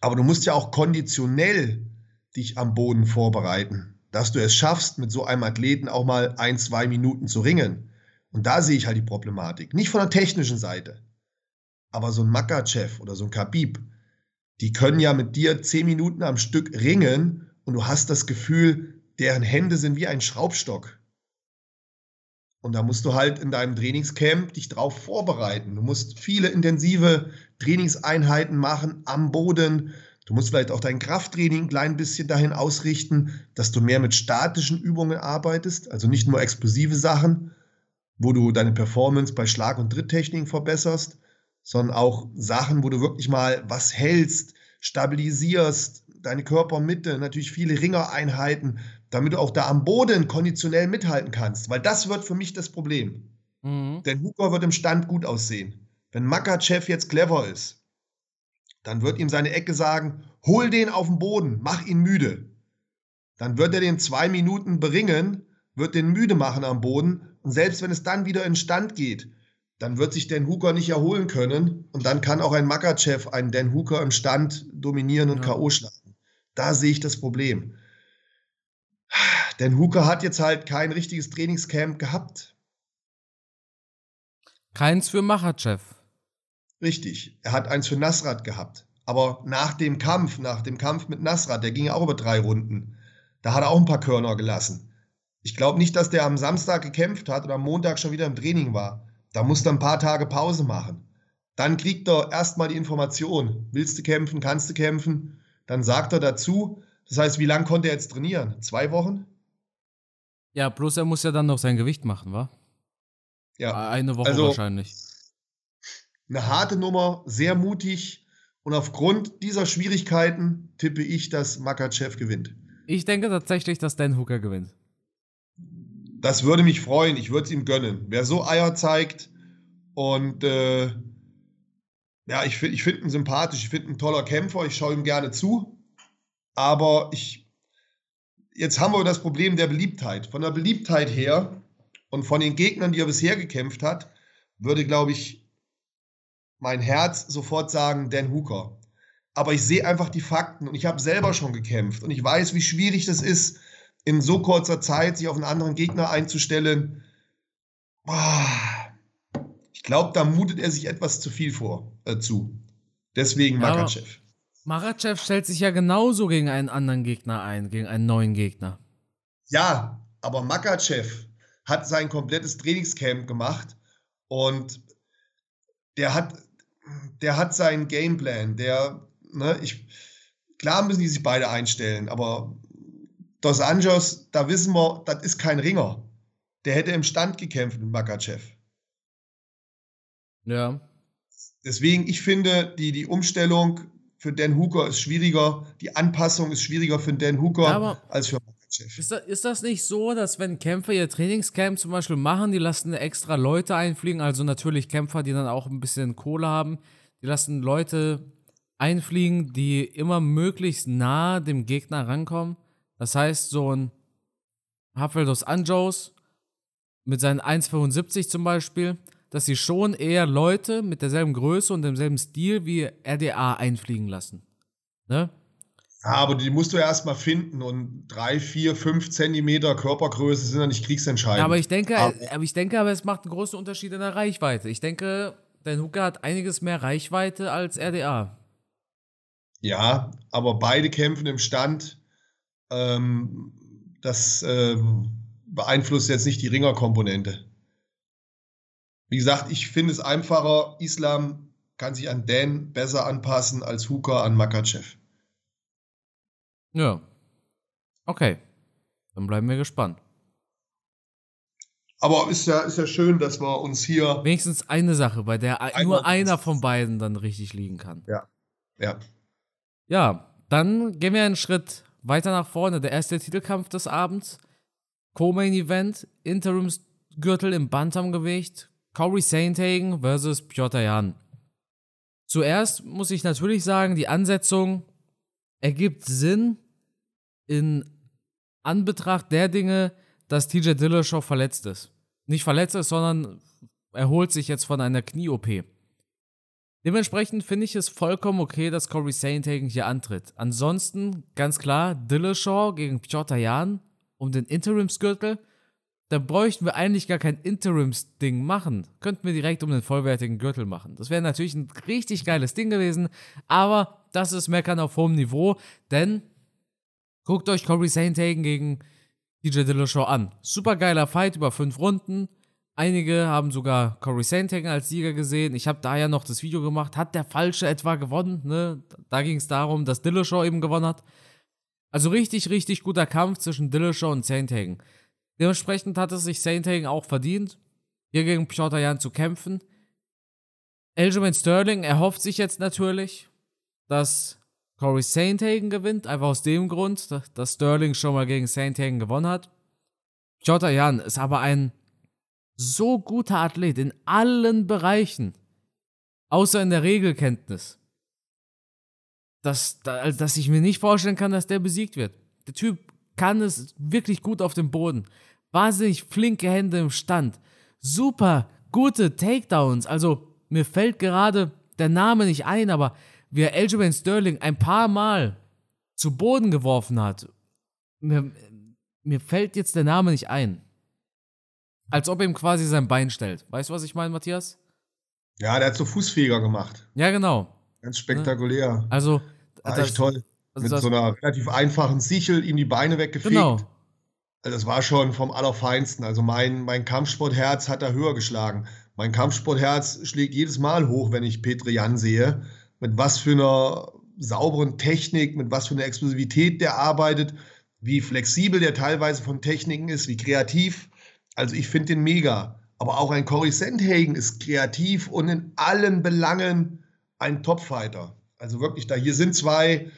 [SPEAKER 2] Aber du musst ja auch konditionell dich am Boden vorbereiten, dass du es schaffst, mit so einem Athleten auch mal ein, zwei Minuten zu ringen. Und da sehe ich halt die Problematik. Nicht von der technischen Seite. Aber so ein Makachev oder so ein Khabib, die können ja mit dir zehn Minuten am Stück ringen und du hast das Gefühl, deren Hände sind wie ein Schraubstock. Und da musst du halt in deinem Trainingscamp dich drauf vorbereiten. Du musst viele intensive Trainingseinheiten machen am Boden. Du musst vielleicht auch dein Krafttraining ein klein bisschen dahin ausrichten, dass du mehr mit statischen Übungen arbeitest, also nicht nur explosive Sachen, wo du deine Performance bei Schlag- und Tritttechniken verbesserst, sondern auch Sachen, wo du wirklich mal was hältst, stabilisierst, deine Körpermitte, natürlich viele Ringereinheiten, damit du auch da am Boden konditionell mithalten kannst. Weil das wird für mich das Problem. Mhm. Denn Hooker wird im Stand gut aussehen. Wenn Makachev jetzt clever ist, dann wird ihm seine Ecke sagen, hol den auf den Boden, mach ihn müde. Dann wird er den zwei Minuten beringen, wird den müde machen am Boden und selbst wenn es dann wieder in Stand geht, dann wird sich Dan Hooker nicht erholen können und dann kann auch ein Makachev einen Dan Hooker im Stand dominieren und ja. K.O. schlagen. Da sehe ich das Problem. Dan Hooker hat jetzt halt kein richtiges Trainingscamp gehabt.
[SPEAKER 1] Keins für Machachev.
[SPEAKER 2] Richtig. Er hat eins für Nasrat gehabt. Aber nach dem Kampf, nach dem Kampf mit Nasrat, der ging ja auch über drei Runden, da hat er auch ein paar Körner gelassen. Ich glaube nicht, dass der am Samstag gekämpft hat oder am Montag schon wieder im Training war. Da musst du ein paar Tage Pause machen. Dann kriegt er erstmal die Information. Willst du kämpfen? Kannst du kämpfen? Dann sagt er dazu. Das heißt, wie lange konnte er jetzt trainieren? Zwei Wochen?
[SPEAKER 1] Ja, bloß er muss ja dann noch sein Gewicht machen, wa?
[SPEAKER 2] Ja.
[SPEAKER 1] Eine Woche also, wahrscheinlich.
[SPEAKER 2] Eine harte Nummer, sehr mutig. Und aufgrund dieser Schwierigkeiten tippe ich, dass Makachev gewinnt.
[SPEAKER 1] Ich denke tatsächlich, dass Dan Hooker gewinnt.
[SPEAKER 2] Das würde mich freuen. Ich würde es ihm gönnen. Wer so Eier zeigt und äh, ja, ich finde ich find ihn sympathisch. Ich finde ihn ein toller Kämpfer. Ich schaue ihm gerne zu. Aber ich, jetzt haben wir das Problem der Beliebtheit. Von der Beliebtheit her und von den Gegnern, die er bisher gekämpft hat, würde, glaube ich, mein Herz sofort sagen, Dan Hooker. Aber ich sehe einfach die Fakten und ich habe selber schon gekämpft und ich weiß, wie schwierig das ist, in so kurzer Zeit sich auf einen anderen Gegner einzustellen. Ich glaube, da mutet er sich etwas zu viel vor, äh, zu. Deswegen Makachev.
[SPEAKER 1] Makachev stellt sich ja genauso gegen einen anderen Gegner ein, gegen einen neuen Gegner.
[SPEAKER 2] Ja, aber Makachev hat sein komplettes Trainingscamp gemacht und der hat, der hat seinen Gameplan. Der, ne, ich, klar müssen die sich beide einstellen, aber Dos Anjos, da wissen wir, das ist kein Ringer. Der hätte im Stand gekämpft mit Makachev.
[SPEAKER 1] Ja.
[SPEAKER 2] Deswegen, ich finde, die, die Umstellung für Dan Hooker ist schwieriger, die Anpassung ist schwieriger für Dan Hooker
[SPEAKER 1] Aber
[SPEAKER 2] als für
[SPEAKER 1] Makachev. Ist das, ist das nicht so, dass wenn Kämpfer ihr Trainingscamp zum Beispiel machen, die lassen extra Leute einfliegen, also natürlich Kämpfer, die dann auch ein bisschen Kohle haben, die lassen Leute einfliegen, die immer möglichst nah dem Gegner rankommen? Das heißt, so ein dos Anjos mit seinen 1,75 zum Beispiel, dass sie schon eher Leute mit derselben Größe und demselben Stil wie RDA einfliegen lassen. Ne?
[SPEAKER 2] Ja, aber die musst du ja erstmal finden und drei, vier, fünf Zentimeter Körpergröße sind ja nicht kriegsentscheidend.
[SPEAKER 1] Ja, aber ich denke, aber, aber ich denke, aber es macht einen großen Unterschied in der Reichweite. Ich denke, dein Hooker hat einiges mehr Reichweite als RDA.
[SPEAKER 2] Ja, aber beide kämpfen im Stand ähm, das äh, beeinflusst jetzt nicht die Ringerkomponente. Wie gesagt, ich finde es einfacher, Islam kann sich an Dan besser anpassen als Hooker an Makachev.
[SPEAKER 1] Ja. Okay. Dann bleiben wir gespannt.
[SPEAKER 2] Aber ist ja, ist ja schön, dass wir uns hier.
[SPEAKER 1] Wenigstens eine Sache, bei der nur einer von beiden dann richtig liegen kann.
[SPEAKER 2] Ja. Ja.
[SPEAKER 1] Ja, dann gehen wir einen Schritt weiter nach vorne, der erste Titelkampf des Abends. Co-Main Event, Interimsgürtel im Bantamgewicht, Corey Sainthagen versus Piotr Jan. Zuerst muss ich natürlich sagen, die Ansetzung ergibt Sinn in Anbetracht der Dinge, dass TJ Dillashaw verletzt ist. Nicht verletzt ist, sondern erholt sich jetzt von einer Knie-OP. Dementsprechend finde ich es vollkommen okay, dass Corey Sainthagen hier antritt. Ansonsten, ganz klar, Dillashaw gegen Piotr Jan um den Interimsgürtel. Da bräuchten wir eigentlich gar kein Interims-Ding machen. Könnten wir direkt um den vollwertigen Gürtel machen. Das wäre natürlich ein richtig geiles Ding gewesen, aber das ist Meckern auf hohem Niveau, denn guckt euch Corey Sainthagen gegen DJ Dillashaw an. Super geiler Fight über fünf Runden Einige haben sogar Corey Sandhagen als Sieger gesehen. Ich habe da ja noch das Video gemacht. Hat der Falsche etwa gewonnen? Ne? Da ging es darum, dass Dillashaw eben gewonnen hat. Also richtig, richtig guter Kampf zwischen Dillashaw und Sandhagen. Dementsprechend hat es sich Sandhagen auch verdient, hier gegen Piotr Jan zu kämpfen. Aljamain Sterling erhofft sich jetzt natürlich, dass Corey Sandhagen gewinnt, einfach aus dem Grund, dass Sterling schon mal gegen Sandhagen gewonnen hat. Piotr Jan ist aber ein so guter Athlet in allen Bereichen, außer in der Regelkenntnis, dass, dass ich mir nicht vorstellen kann, dass der besiegt wird. Der Typ kann es wirklich gut auf dem Boden. Wahnsinnig flinke Hände im Stand. Super gute Takedowns. Also mir fällt gerade der Name nicht ein, aber wie er Aljamain Sterling ein paar Mal zu Boden geworfen hat. Mir, mir fällt jetzt der Name nicht ein. Als ob er ihm quasi sein Bein stellt. Weißt du, was ich meine, Matthias?
[SPEAKER 2] Ja, der hat so Fußfeger gemacht.
[SPEAKER 1] Ja, genau.
[SPEAKER 2] Ganz spektakulär.
[SPEAKER 1] Also,
[SPEAKER 2] War das, echt toll. Also Mit so einer relativ einfachen Sichel ihm die Beine weggefegt. Genau. Also das war schon vom Allerfeinsten. Also mein, mein Kampfsportherz hat da höher geschlagen. Mein Kampfsportherz schlägt jedes Mal hoch, wenn ich Petri Jan sehe. Mit was für einer sauberen Technik, mit was für einer Explosivität der arbeitet, wie flexibel der teilweise von Techniken ist, wie kreativ. Also ich finde den mega. Aber auch ein Corey Sandhagen ist kreativ und in allen Belangen ein Topfighter. Also wirklich, da hier sind zwei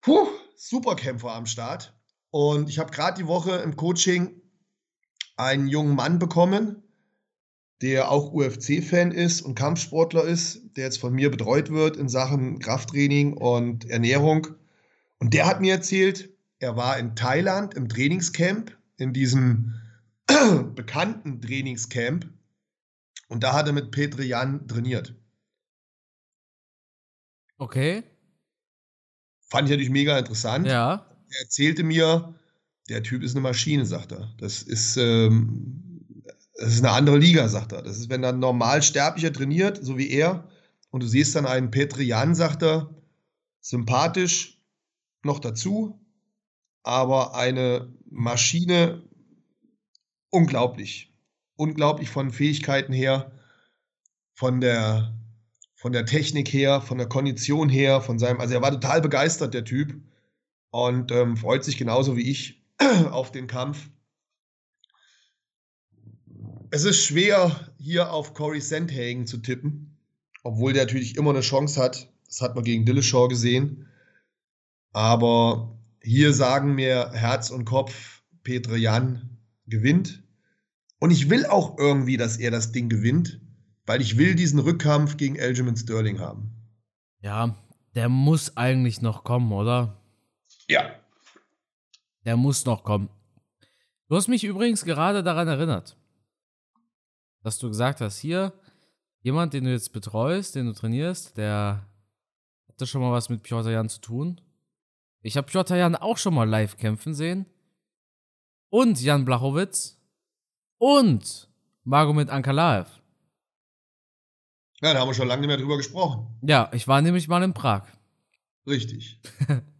[SPEAKER 2] puh, Superkämpfer am Start. Und ich habe gerade die Woche im Coaching einen jungen Mann bekommen, der auch UFC-Fan ist und Kampfsportler ist, der jetzt von mir betreut wird in Sachen Krafttraining und Ernährung. Und der hat mir erzählt, er war in Thailand im Trainingscamp, in diesem bekannten Trainingscamp. Und da hat er mit Petr Jan trainiert.
[SPEAKER 1] Okay.
[SPEAKER 2] Fand ich natürlich mega interessant.
[SPEAKER 1] Ja.
[SPEAKER 2] Er erzählte mir, der Typ ist eine Maschine, sagt er. Das ist, ähm, das ist eine andere Liga, sagt er. Das ist, wenn ein normal Sterblicher trainiert, so wie er, und du siehst dann einen Petr Jan, sagt er, sympathisch noch dazu, aber eine Maschine, unglaublich. Unglaublich von Fähigkeiten her, von der, von der Technik her, von der Kondition her, von seinem, also er war total begeistert, der Typ, und ähm, freut sich genauso wie ich auf den Kampf. Es ist schwer, hier auf Corey Sandhagen zu tippen, obwohl der natürlich immer eine Chance hat. Das hat man gegen Dillashaw gesehen. Aber hier sagen mir Herz und Kopf, Petre Jan gewinnt. Und ich will auch irgendwie, dass er das Ding gewinnt, weil ich will diesen Rückkampf gegen Aljamain Sterling haben.
[SPEAKER 1] Ja, der muss eigentlich noch kommen, oder?
[SPEAKER 2] Ja.
[SPEAKER 1] Der muss noch kommen. Du hast mich übrigens gerade daran erinnert, dass du gesagt hast, hier, jemand, den du jetzt betreust, den du trainierst, der hatte schon mal was mit Piotr Jan zu tun. Ich habe Piotr Jan auch schon mal live kämpfen sehen. Und Jan Blachowitz. Und Magomed Ankalaev.
[SPEAKER 2] Ja, da haben wir schon lange nicht mehr drüber gesprochen.
[SPEAKER 1] Ja, ich war nämlich mal in Prag.
[SPEAKER 2] Richtig.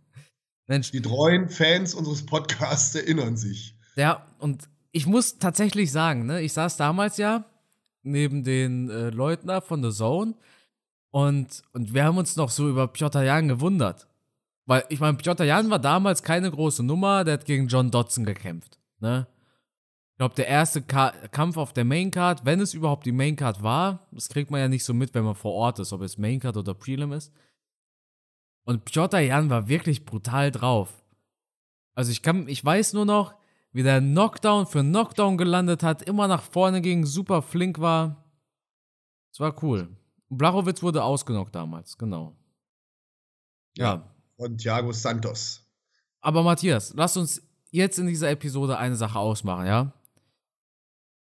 [SPEAKER 1] Mensch.
[SPEAKER 2] Die treuen Fans unseres Podcasts erinnern sich.
[SPEAKER 1] Ja, und ich muss tatsächlich sagen, ne, ich saß damals ja neben den äh, Leuten von The Zone und, und wir haben uns noch so über Piotr Jan gewundert. Weil, ich meine, Piotr Jan war damals keine große Nummer, der hat gegen John Dodson gekämpft, ne? Ich glaube, der erste Ka Kampf auf der Maincard, wenn es überhaupt die Maincard war, das kriegt man ja nicht so mit, wenn man vor Ort ist, ob es Maincard oder Prelim ist. Und Piotr Jan war wirklich brutal drauf. Also ich kann, ich weiß nur noch, wie der Knockdown für Knockdown gelandet hat, immer nach vorne ging, super flink war. Es war cool. Blachowitz wurde ausgenockt damals, genau.
[SPEAKER 2] Ja. Und Thiago Santos.
[SPEAKER 1] Aber Matthias, lass uns jetzt in dieser Episode eine Sache ausmachen, ja?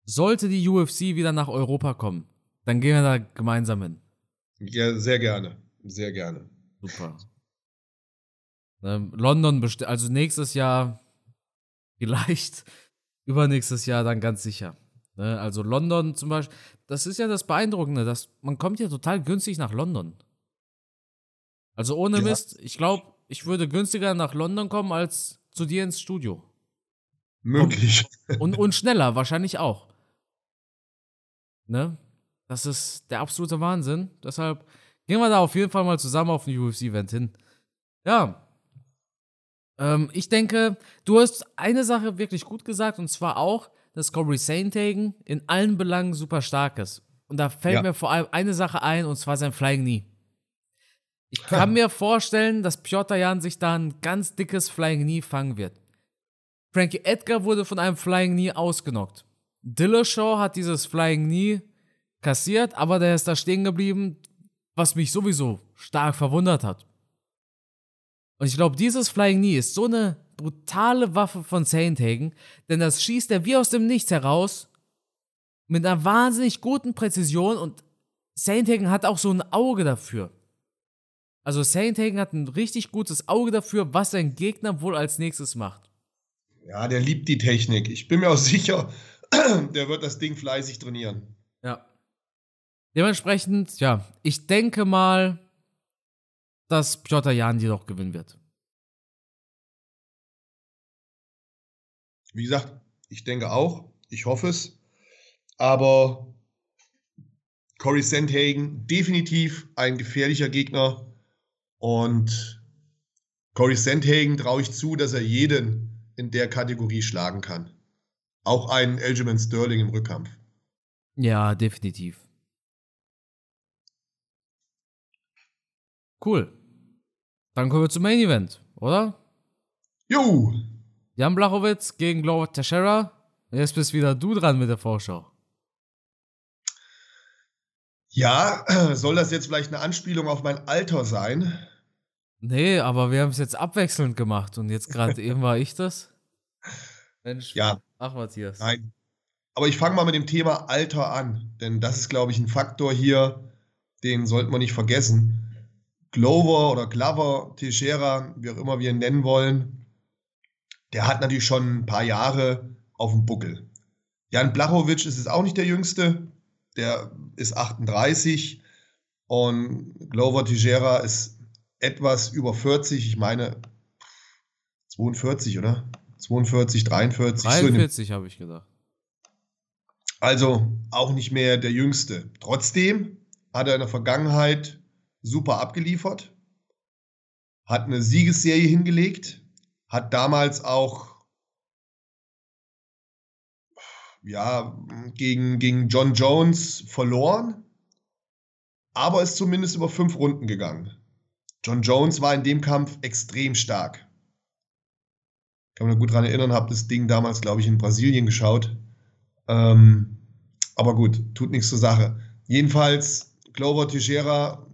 [SPEAKER 1] Sollte die UFC wieder nach Europa kommen, dann gehen wir da gemeinsam hin.
[SPEAKER 2] Ja, sehr gerne. Sehr gerne.
[SPEAKER 1] Super. Ähm, London, also nächstes Jahr vielleicht, übernächstes Jahr dann ganz sicher. Ne? Also London zum Beispiel, das ist ja das Beeindruckende, dass man kommt ja total günstig nach London. Also ohne ja. Mist, ich glaube, ich würde günstiger nach London kommen als zu dir ins Studio.
[SPEAKER 2] Möglich.
[SPEAKER 1] Und, und, und schneller, wahrscheinlich auch. Ne? Das ist der absolute Wahnsinn. Deshalb gehen wir da auf jeden Fall mal zusammen auf ein UFC-Event hin. Ja. Ähm, ich denke, du hast eine Sache wirklich gut gesagt, und zwar auch, dass Corey Saintagen in allen Belangen super stark ist. Und da fällt ja. mir vor allem eine Sache ein, und zwar sein Flying Knee. Ich kann mir vorstellen, dass Piotr Jan sich da ein ganz dickes Flying Knee fangen wird. Frankie Edgar wurde von einem Flying Knee ausgenockt. Dillashaw hat dieses Flying Knee kassiert, aber der ist da stehen geblieben, was mich sowieso stark verwundert hat. Und ich glaube, dieses Flying Knee ist so eine brutale Waffe von Sainthagen, denn das schießt er wie aus dem Nichts heraus mit einer wahnsinnig guten Präzision und Sainthagen hat auch so ein Auge dafür. Also Sainthagen hat ein richtig gutes Auge dafür, was sein Gegner wohl als nächstes macht.
[SPEAKER 2] Ja, der liebt die Technik. Ich bin mir auch sicher, der wird das Ding fleißig trainieren.
[SPEAKER 1] Dementsprechend, ja, ich denke mal, dass Piotr Jan jedoch gewinnen wird.
[SPEAKER 2] Wie gesagt, ich denke auch, ich hoffe es. Aber Corey Sandhagen definitiv ein gefährlicher Gegner. Und Corey Sandhagen traue ich zu, dass er jeden in der Kategorie schlagen kann. Auch einen Elgin Sterling im Rückkampf.
[SPEAKER 1] Ja, definitiv. Cool. Dann kommen wir zum Main Event, oder?
[SPEAKER 2] Jo!
[SPEAKER 1] Jan Blachowitz gegen Glover Teixeira. Jetzt bist wieder du dran mit der Vorschau.
[SPEAKER 2] Ja, soll das jetzt vielleicht eine Anspielung auf mein Alter sein?
[SPEAKER 1] Nee, aber wir haben es jetzt abwechselnd gemacht und jetzt gerade eben war ich das.
[SPEAKER 2] Mensch. Ja.
[SPEAKER 1] Ach, Matthias.
[SPEAKER 2] Nein. Aber ich fange mal mit dem Thema Alter an, denn das ist, glaube ich, ein Faktor hier, den sollten wir nicht vergessen. Glover oder Glover, Teixeira, wie auch immer wir ihn nennen wollen, der hat natürlich schon ein paar Jahre auf dem Buckel. Jan Blachowicz ist es auch nicht der Jüngste, der ist 38 und Glover Teixeira ist etwas über 40, ich meine 42, oder? 42, 43.
[SPEAKER 1] 43 so habe ich gedacht.
[SPEAKER 2] Also auch nicht mehr der Jüngste. Trotzdem hat er in der Vergangenheit super abgeliefert, hat eine Siegesserie hingelegt, hat damals auch ja, gegen, gegen John Jones verloren, aber ist zumindest über fünf Runden gegangen. John Jones war in dem Kampf extrem stark. Kann mich gut daran erinnern, habe das Ding damals, glaube ich, in Brasilien geschaut. Ähm, aber gut, tut nichts zur Sache. Jedenfalls, Glover Teixeira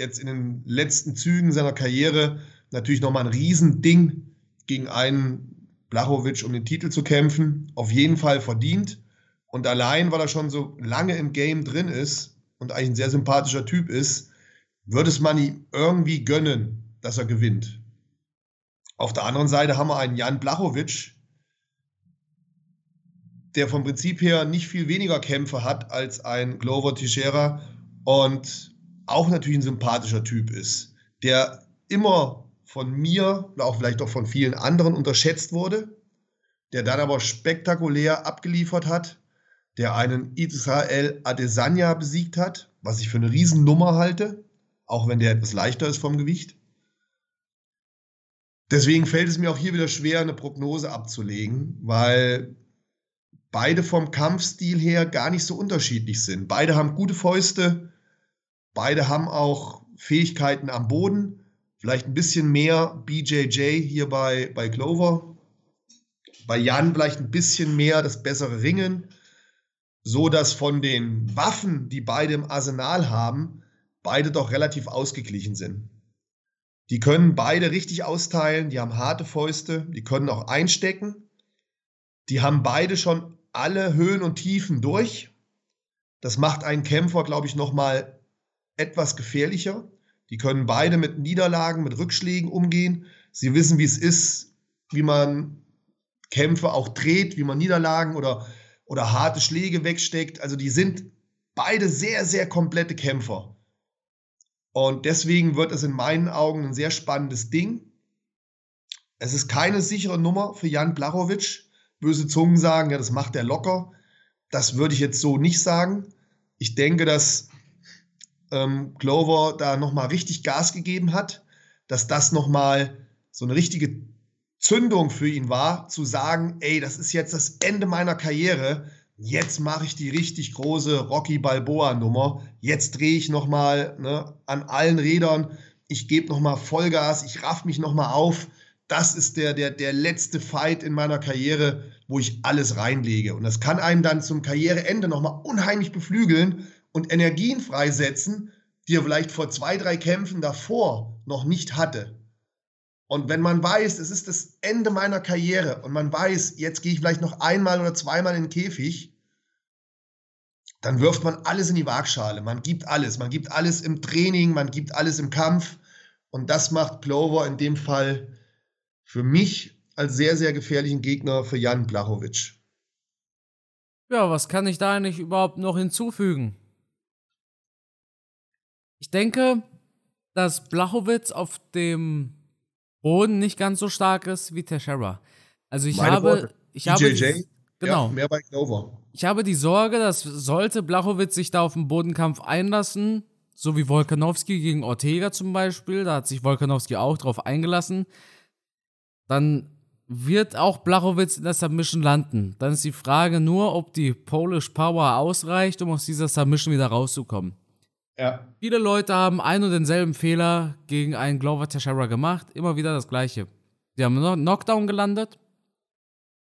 [SPEAKER 2] jetzt in den letzten Zügen seiner Karriere natürlich nochmal ein Riesending gegen einen Blachowicz um den Titel zu kämpfen. Auf jeden Fall verdient. Und allein, weil er schon so lange im Game drin ist und eigentlich ein sehr sympathischer Typ ist, würde es man ihm irgendwie gönnen, dass er gewinnt. Auf der anderen Seite haben wir einen Jan Blachowicz, der vom Prinzip her nicht viel weniger Kämpfe hat als ein Glover Teixeira und auch natürlich ein sympathischer Typ ist, der immer von mir, auch vielleicht auch von vielen anderen unterschätzt wurde, der dann aber spektakulär abgeliefert hat, der einen Israel Adesanya besiegt hat, was ich für eine Riesennummer halte, auch wenn der etwas leichter ist vom Gewicht. Deswegen fällt es mir auch hier wieder schwer, eine Prognose abzulegen, weil beide vom Kampfstil her gar nicht so unterschiedlich sind. Beide haben gute Fäuste, beide haben auch Fähigkeiten am Boden, vielleicht ein bisschen mehr BJJ hier bei, bei Clover. Bei Jan vielleicht ein bisschen mehr das bessere Ringen, so dass von den Waffen, die beide im Arsenal haben, beide doch relativ ausgeglichen sind. Die können beide richtig austeilen, die haben harte Fäuste, die können auch einstecken. Die haben beide schon alle Höhen und Tiefen durch. Das macht einen Kämpfer, glaube ich, noch mal etwas gefährlicher. Die können beide mit Niederlagen, mit Rückschlägen umgehen. Sie wissen, wie es ist, wie man Kämpfe auch dreht, wie man Niederlagen oder, oder harte Schläge wegsteckt. Also die sind beide sehr, sehr komplette Kämpfer. Und deswegen wird es in meinen Augen ein sehr spannendes Ding. Es ist keine sichere Nummer für Jan Blachowicz. Böse Zungen sagen, ja, das macht er locker. Das würde ich jetzt so nicht sagen. Ich denke, dass ähm, Glover da nochmal richtig Gas gegeben hat, dass das nochmal so eine richtige Zündung für ihn war, zu sagen, ey, das ist jetzt das Ende meiner Karriere jetzt mache ich die richtig große Rocky Balboa Nummer. Jetzt drehe ich noch mal ne, an allen Rädern. Ich gebe noch mal Vollgas. Ich raff mich noch mal auf. Das ist der, der, der letzte Fight in meiner Karriere, wo ich alles reinlege. Und das kann einen dann zum Karriereende noch mal unheimlich beflügeln und Energien freisetzen, die er vielleicht vor zwei, drei Kämpfen davor noch nicht hatte. Und wenn man weiß, es ist das Ende meiner Karriere und man weiß, jetzt gehe ich vielleicht noch einmal oder zweimal in den Käfig, dann wirft man alles in die Waagschale. Man gibt alles. Man gibt alles im Training, man gibt alles im Kampf. Und das macht Plover in dem Fall für mich als sehr, sehr gefährlichen Gegner für Jan Blachowicz.
[SPEAKER 1] Ja, was kann ich da eigentlich überhaupt noch hinzufügen? Ich denke, dass Blachowitz auf dem Boden nicht ganz so stark ist wie Teixeira. Also ich Meine habe, Worte. ich
[SPEAKER 2] habe genau ja, mehr bei Clover.
[SPEAKER 1] Ich habe die Sorge, dass sollte Blachowitz sich da auf den Bodenkampf einlassen, so wie Volkanowski gegen Ortega zum Beispiel, da hat sich Volkanowski auch drauf eingelassen, dann wird auch Blachowitz in der Submission landen. Dann ist die Frage nur, ob die Polish Power ausreicht, um aus dieser Submission wieder rauszukommen.
[SPEAKER 2] Ja.
[SPEAKER 1] Viele Leute haben einen und denselben Fehler gegen einen Glover Teixeira gemacht. Immer wieder das gleiche. Sie haben einen Knockdown gelandet,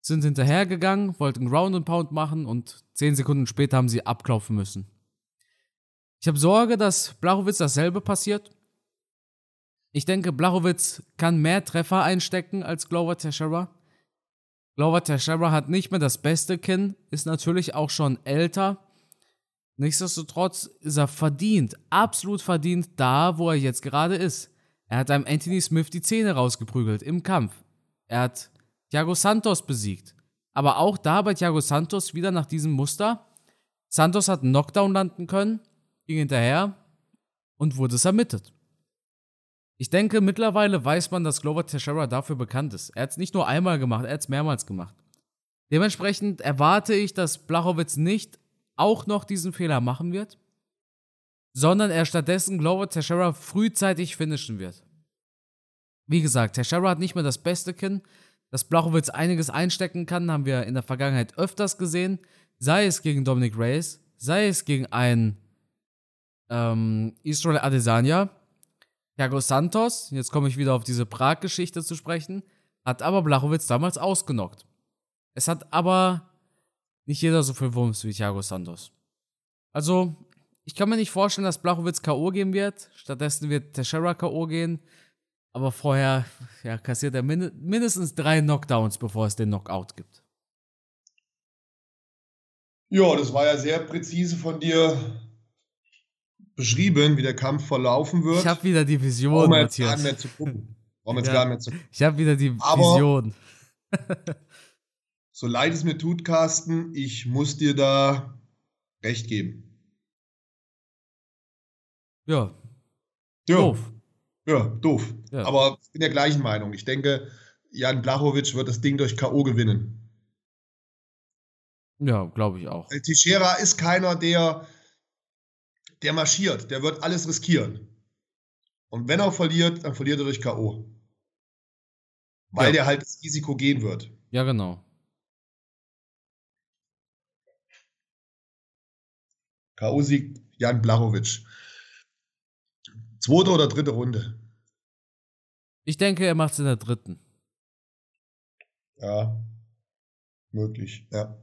[SPEAKER 1] sind hinterhergegangen, wollten Ground and Pound machen und zehn Sekunden später haben sie abklopfen müssen. Ich habe Sorge, dass Blachowitz dasselbe passiert. Ich denke, Blachowitz kann mehr Treffer einstecken als Glover Teixeira. Glover Teixeira hat nicht mehr das beste Kinn, ist natürlich auch schon älter. Nichtsdestotrotz ist er verdient, absolut verdient da, wo er jetzt gerade ist. Er hat einem Anthony Smith die Zähne rausgeprügelt im Kampf. Er hat Thiago Santos besiegt. Aber auch da bei Thiago Santos wieder nach diesem Muster. Santos hat einen Knockdown landen können, ging hinterher und wurde submitted. Ich denke, mittlerweile weiß man, dass Glover Teixeira dafür bekannt ist. Er hat es nicht nur einmal gemacht, er hat es mehrmals gemacht. Dementsprechend erwarte ich, dass Blachowitz nicht auch noch diesen Fehler machen wird, sondern er stattdessen Glover Teixeira frühzeitig finishen wird. Wie gesagt, Teixeira hat nicht mehr das beste Kinn. Dass Blachowitz einiges einstecken kann, haben wir in der Vergangenheit öfters gesehen. Sei es gegen Dominic Reyes, sei es gegen einen ähm, Israel Adesanya. Thiago Santos, jetzt komme ich wieder auf diese Prag-Geschichte zu sprechen, hat aber Blachowitz damals ausgenockt. Es hat aber nicht jeder so viel Wumms wie Thiago Santos. Also, ich kann mir nicht vorstellen, dass Blachowitz K.O. gehen wird. Stattdessen wird Teixeira K.O. gehen. Aber vorher ja, kassiert er min mindestens drei Knockdowns, bevor es den Knockout gibt.
[SPEAKER 2] Ja, das war ja sehr präzise von dir beschrieben, wie der Kampf verlaufen wird.
[SPEAKER 1] Ich habe wieder die Vision, Brauchen
[SPEAKER 2] wir jetzt Gar nicht mehr zu gucken. Brauchen jetzt ja, zu gucken.
[SPEAKER 1] Ich habe wieder die Aber Vision.
[SPEAKER 2] so leid es mir tut, Carsten, ich muss dir da recht geben.
[SPEAKER 1] Ja.
[SPEAKER 2] ja. Doof. Ja, doof. Ja. Aber ich bin der gleichen Meinung. Ich denke, Jan Blachowicz wird das Ding durch K.O. gewinnen.
[SPEAKER 1] Ja, glaube ich auch.
[SPEAKER 2] Teixeira ist keiner, der, der marschiert. Der wird alles riskieren. Und wenn er verliert, dann verliert er durch K.O. Weil ja. der halt das Risiko gehen wird.
[SPEAKER 1] Ja, genau.
[SPEAKER 2] K.O. siegt Jan Blachowicz. Zweite oder dritte Runde?
[SPEAKER 1] Ich denke, er macht es in der dritten.
[SPEAKER 2] Ja, möglich, ja.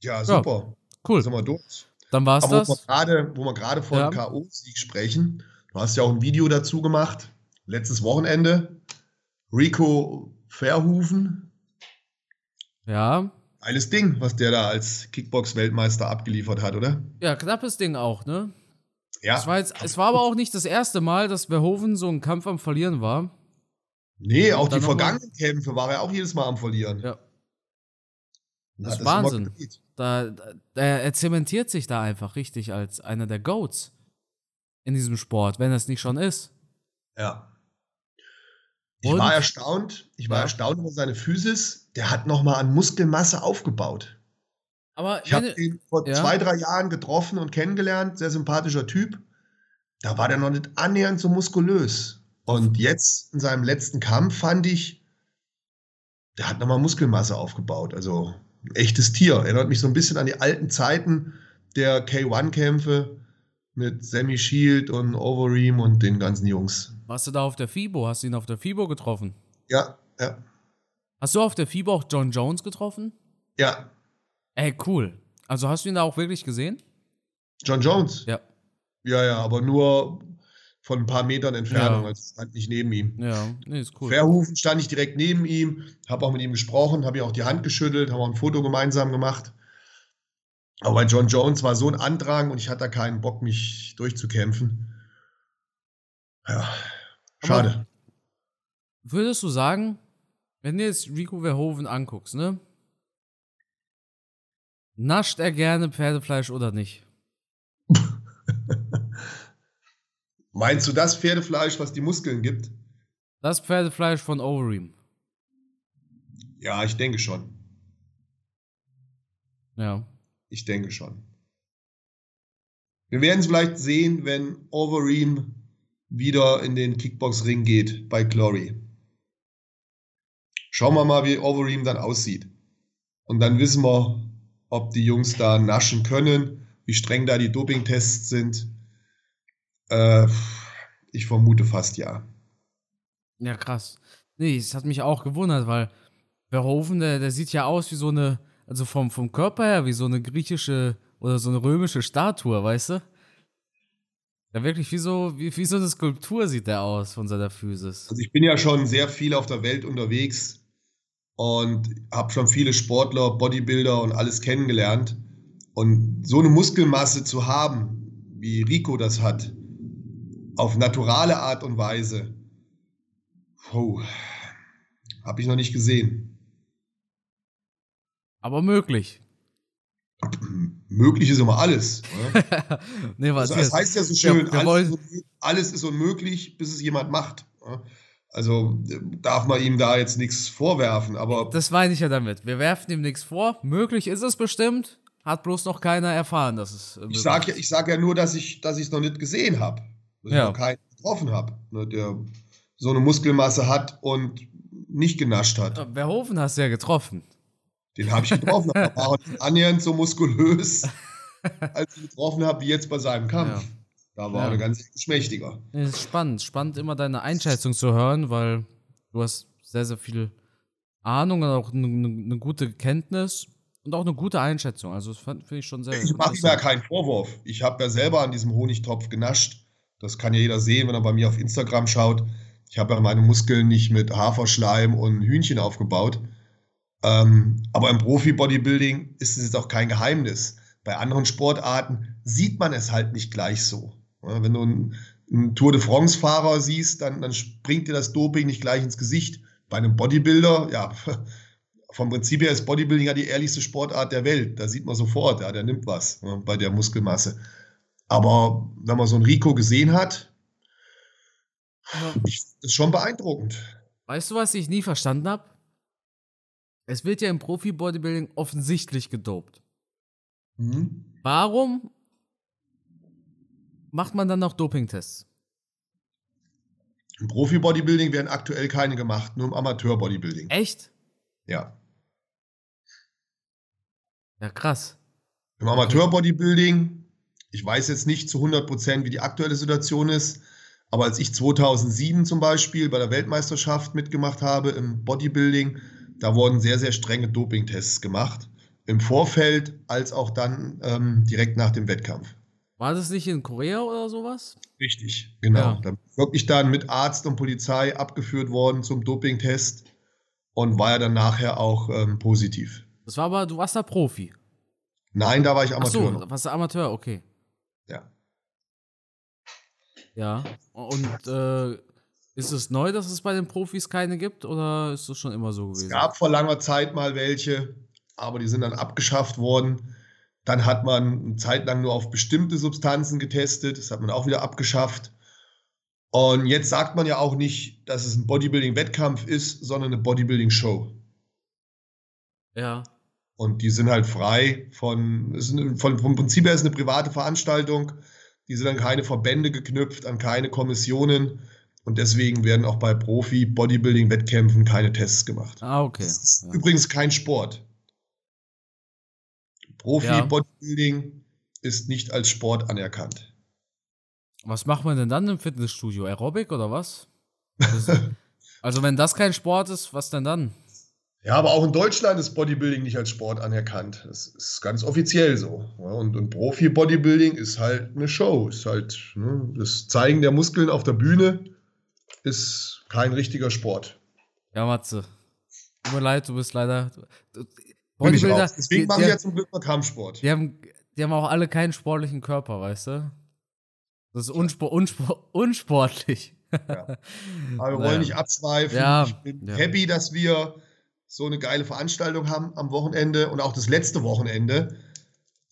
[SPEAKER 2] Ja, super. Ja,
[SPEAKER 1] cool.
[SPEAKER 2] Sind wir durch.
[SPEAKER 1] Dann war's
[SPEAKER 2] Aber
[SPEAKER 1] das.
[SPEAKER 2] Wo wir gerade von ja. K.O.-Sieg sprechen, du hast ja auch ein Video dazu gemacht, letztes Wochenende. Rico Verhoeven.
[SPEAKER 1] Ja.
[SPEAKER 2] Geiles Ding, was der da als Kickbox-Weltmeister abgeliefert hat, oder?
[SPEAKER 1] Ja, knappes Ding auch, ne?
[SPEAKER 2] Ja.
[SPEAKER 1] Es war, jetzt, es war aber auch nicht das erste Mal, dass Verhoeven so einen Kampf am Verlieren war.
[SPEAKER 2] Nee, auch die vergangenen Kämpfe war er auch jedes Mal am Verlieren.
[SPEAKER 1] Ja. Das, ist Wahnsinn. Da, da, er zementiert sich da einfach richtig als einer der Goats in diesem Sport, wenn er es nicht schon ist.
[SPEAKER 2] Ja. Ich war erstaunt, ich war ja. erstaunt über seine Physis. Der hat nochmal an Muskelmasse aufgebaut.
[SPEAKER 1] Aber
[SPEAKER 2] ich habe ihn vor ja. zwei, drei Jahren getroffen und kennengelernt, sehr sympathischer Typ. Da war der noch nicht annähernd so muskulös. Und jetzt in seinem letzten Kampf fand ich, der hat nochmal Muskelmasse aufgebaut. Also ein echtes Tier. Erinnert mich so ein bisschen an die alten Zeiten der K1-Kämpfe mit Sammy Shield und Overeem und den ganzen Jungs.
[SPEAKER 1] Warst du da auf der FIBO? Hast du ihn auf der FIBO getroffen?
[SPEAKER 2] Ja, ja.
[SPEAKER 1] Hast du auf der FIBO auch John Jones getroffen?
[SPEAKER 2] Ja.
[SPEAKER 1] Ey, cool. Also hast du ihn da auch wirklich gesehen?
[SPEAKER 2] John Jones?
[SPEAKER 1] Ja.
[SPEAKER 2] Ja, ja, aber nur von ein paar Metern Entfernung, ja. also stand nicht neben ihm.
[SPEAKER 1] Ja, nee, ist cool.
[SPEAKER 2] Verhufen stand ich direkt neben ihm, habe auch mit ihm gesprochen, habe ihm auch die Hand geschüttelt, haben auch ein Foto gemeinsam gemacht. Aber bei John Jones war so ein Andrang und ich hatte da keinen Bock, mich durchzukämpfen. Ja, schade. Aber
[SPEAKER 1] würdest du sagen, wenn du jetzt Rico Verhoeven anguckst, ne? Nascht er gerne Pferdefleisch oder nicht?
[SPEAKER 2] Meinst du das Pferdefleisch, was die Muskeln gibt?
[SPEAKER 1] Das Pferdefleisch von Overeem.
[SPEAKER 2] Ja, ich denke schon.
[SPEAKER 1] Ja.
[SPEAKER 2] Ich denke schon. Wir werden es vielleicht sehen, wenn Overeem wieder in den Kickbox-Ring geht bei Glory. Schauen wir mal, wie Overeem dann aussieht. Und dann wissen wir, ob die Jungs da naschen können wie streng da die Dopingtests sind. Äh, ich vermute fast ja.
[SPEAKER 1] Ja, krass. Nee, es hat mich auch gewundert, weil Verhoeven, der, der sieht ja aus wie so eine, also vom, vom Körper her, wie so eine griechische oder so eine römische Statue, weißt du? Ja, wirklich wie so, wie, wie so eine Skulptur sieht der aus von seiner Physis.
[SPEAKER 2] Also ich bin ja schon sehr viel auf der Welt unterwegs und habe schon viele Sportler, Bodybuilder und alles kennengelernt. Und so eine Muskelmasse zu haben, wie Rico das hat, auf naturale Art und Weise, oh, habe ich noch nicht gesehen.
[SPEAKER 1] Aber möglich.
[SPEAKER 2] Möglich ist immer alles.
[SPEAKER 1] nee, was
[SPEAKER 2] also, das heißt ja so schön, ja, alles, ist, alles, ist unmöglich, bis es jemand macht. Also darf man ihm da jetzt nichts vorwerfen, aber.
[SPEAKER 1] Das meine ich ja damit. Wir werfen ihm nichts vor. Möglich ist es bestimmt. Hat bloß noch keiner erfahren, dass es.
[SPEAKER 2] Äh, ich sage ja, sag ja nur, dass ich es noch nicht gesehen habe. Dass ja. ich noch keinen getroffen habe, ne, der so eine Muskelmasse hat und nicht genascht hat.
[SPEAKER 1] Verhofen hast du ja getroffen.
[SPEAKER 2] Den habe ich getroffen, aber war annähernd so muskulös, als ich getroffen habe, wie jetzt bei seinem Kampf. Ja. Da war ja. er ganz schmächtiger.
[SPEAKER 1] Es ist spannend, spannend immer deine Einschätzung zu hören, weil du hast sehr, sehr viel Ahnung und auch eine, eine gute Kenntnis und auch eine gute Einschätzung. Also das finde ich schon sehr.
[SPEAKER 2] Ich mache ihm ja keinen Vorwurf. Ich habe ja selber an diesem Honigtopf genascht. Das kann ja jeder sehen, wenn er bei mir auf Instagram schaut. Ich habe ja meine Muskeln nicht mit Haferschleim und Hühnchen aufgebaut. Ähm, aber im Profi-Bodybuilding ist es jetzt auch kein Geheimnis. Bei anderen Sportarten sieht man es halt nicht gleich so. Wenn du einen, einen, Tour de France-Fahrer siehst, dann, dann springt dir das Doping nicht gleich ins Gesicht. Bei einem Bodybuilder, ja, vom Prinzip her ist Bodybuilding ja die ehrlichste Sportart der Welt. Da sieht man sofort, ja, der nimmt was bei der Muskelmasse. Aber wenn man so einen Rico gesehen hat, ja. ich, ist schon beeindruckend.
[SPEAKER 1] Weißt du, was ich nie verstanden habe? Es wird ja im Profi-Bodybuilding offensichtlich gedopt. Mhm. Warum macht man dann noch Dopingtests?
[SPEAKER 2] Im Profi-Bodybuilding werden aktuell keine gemacht, nur im Amateur-Bodybuilding.
[SPEAKER 1] Echt?
[SPEAKER 2] Ja.
[SPEAKER 1] Ja, krass.
[SPEAKER 2] Im Amateur-Bodybuilding, ich weiß jetzt nicht zu 100 Prozent, wie die aktuelle Situation ist, aber als ich 2007 zum Beispiel bei der Weltmeisterschaft mitgemacht habe im Bodybuilding, da wurden sehr, sehr strenge Dopingtests gemacht. Im Vorfeld als auch dann ähm, direkt nach dem Wettkampf.
[SPEAKER 1] War das nicht in Korea oder sowas?
[SPEAKER 2] Richtig, genau. Ja. Da wirklich dann mit Arzt und Polizei abgeführt worden zum Dopingtest und war ja dann nachher auch ähm, positiv.
[SPEAKER 1] Das war aber, du warst da Profi.
[SPEAKER 2] Nein, da war ich Amateur.
[SPEAKER 1] Ach so, warst du Amateur, okay.
[SPEAKER 2] Ja.
[SPEAKER 1] Ja. Und äh, ist es neu, dass es bei den Profis keine gibt oder ist es schon immer so gewesen?
[SPEAKER 2] Es gab vor langer Zeit mal welche, aber die sind dann abgeschafft worden. Dann hat man eine Zeit lang nur auf bestimmte Substanzen getestet, das hat man auch wieder abgeschafft. Und jetzt sagt man ja auch nicht, dass es ein Bodybuilding-Wettkampf ist, sondern eine Bodybuilding-Show.
[SPEAKER 1] Ja.
[SPEAKER 2] Und die sind halt frei von, von, vom Prinzip her ist eine private Veranstaltung. Die sind an keine Verbände geknüpft, an keine Kommissionen. Und deswegen werden auch bei Profi-Bodybuilding-Wettkämpfen keine Tests gemacht.
[SPEAKER 1] Ah, okay.
[SPEAKER 2] Das ist ja. übrigens kein Sport. Profi-Bodybuilding ja. ist nicht als Sport anerkannt.
[SPEAKER 1] Was macht man denn dann im Fitnessstudio? Aerobic oder was? Also, also, wenn das kein Sport ist, was denn dann?
[SPEAKER 2] Ja, aber auch in Deutschland ist Bodybuilding nicht als Sport anerkannt. Das ist ganz offiziell so. Und, und Profi-Bodybuilding ist halt eine Show. Ist halt ne, das Zeigen der Muskeln auf der Bühne ist kein richtiger Sport.
[SPEAKER 1] Ja, Matze. Tut mir leid, du bist leider.
[SPEAKER 2] Bodybuilder. Deswegen machen die ja zum Glück mal Kampfsport.
[SPEAKER 1] Die haben, die haben auch alle keinen sportlichen Körper, weißt du? Das ist unspor unspor unsportlich.
[SPEAKER 2] Ja. Aber wir wollen nicht abschweifen. Ja. Ich bin ja. happy, dass wir so eine geile Veranstaltung haben am Wochenende und auch das letzte Wochenende.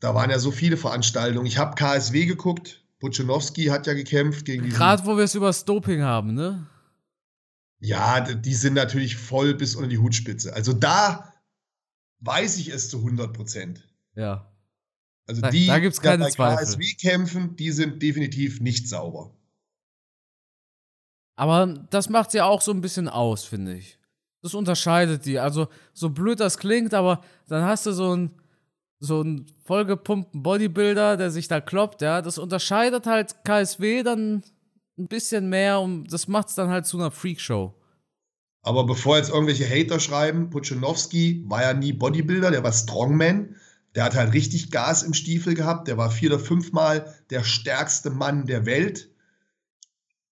[SPEAKER 2] Da waren ja so viele Veranstaltungen. Ich habe KSW geguckt, Buczynowski hat ja gekämpft gegen die.
[SPEAKER 1] Gerade wo wir es über das Doping haben, ne?
[SPEAKER 2] Ja, die sind natürlich voll bis unter die Hutspitze. Also da weiß ich es zu 100 Prozent.
[SPEAKER 1] Ja.
[SPEAKER 2] Also die,
[SPEAKER 1] da, da gibt's keine
[SPEAKER 2] die bei KSW kämpfen, die sind definitiv nicht sauber.
[SPEAKER 1] Aber das macht ja auch so ein bisschen aus, finde ich. Das unterscheidet die. Also, so blöd das klingt, aber dann hast du so ein so einen vollgepumpten Bodybuilder, der sich da kloppt, ja, das unterscheidet halt KSW dann ein bisschen mehr und das macht es dann halt zu einer Freakshow.
[SPEAKER 2] Aber bevor jetzt irgendwelche Hater schreiben, Puchanowski war ja nie Bodybuilder, der war Strongman. Der hat halt richtig Gas im Stiefel gehabt. Der war vier oder fünfmal der stärkste Mann der Welt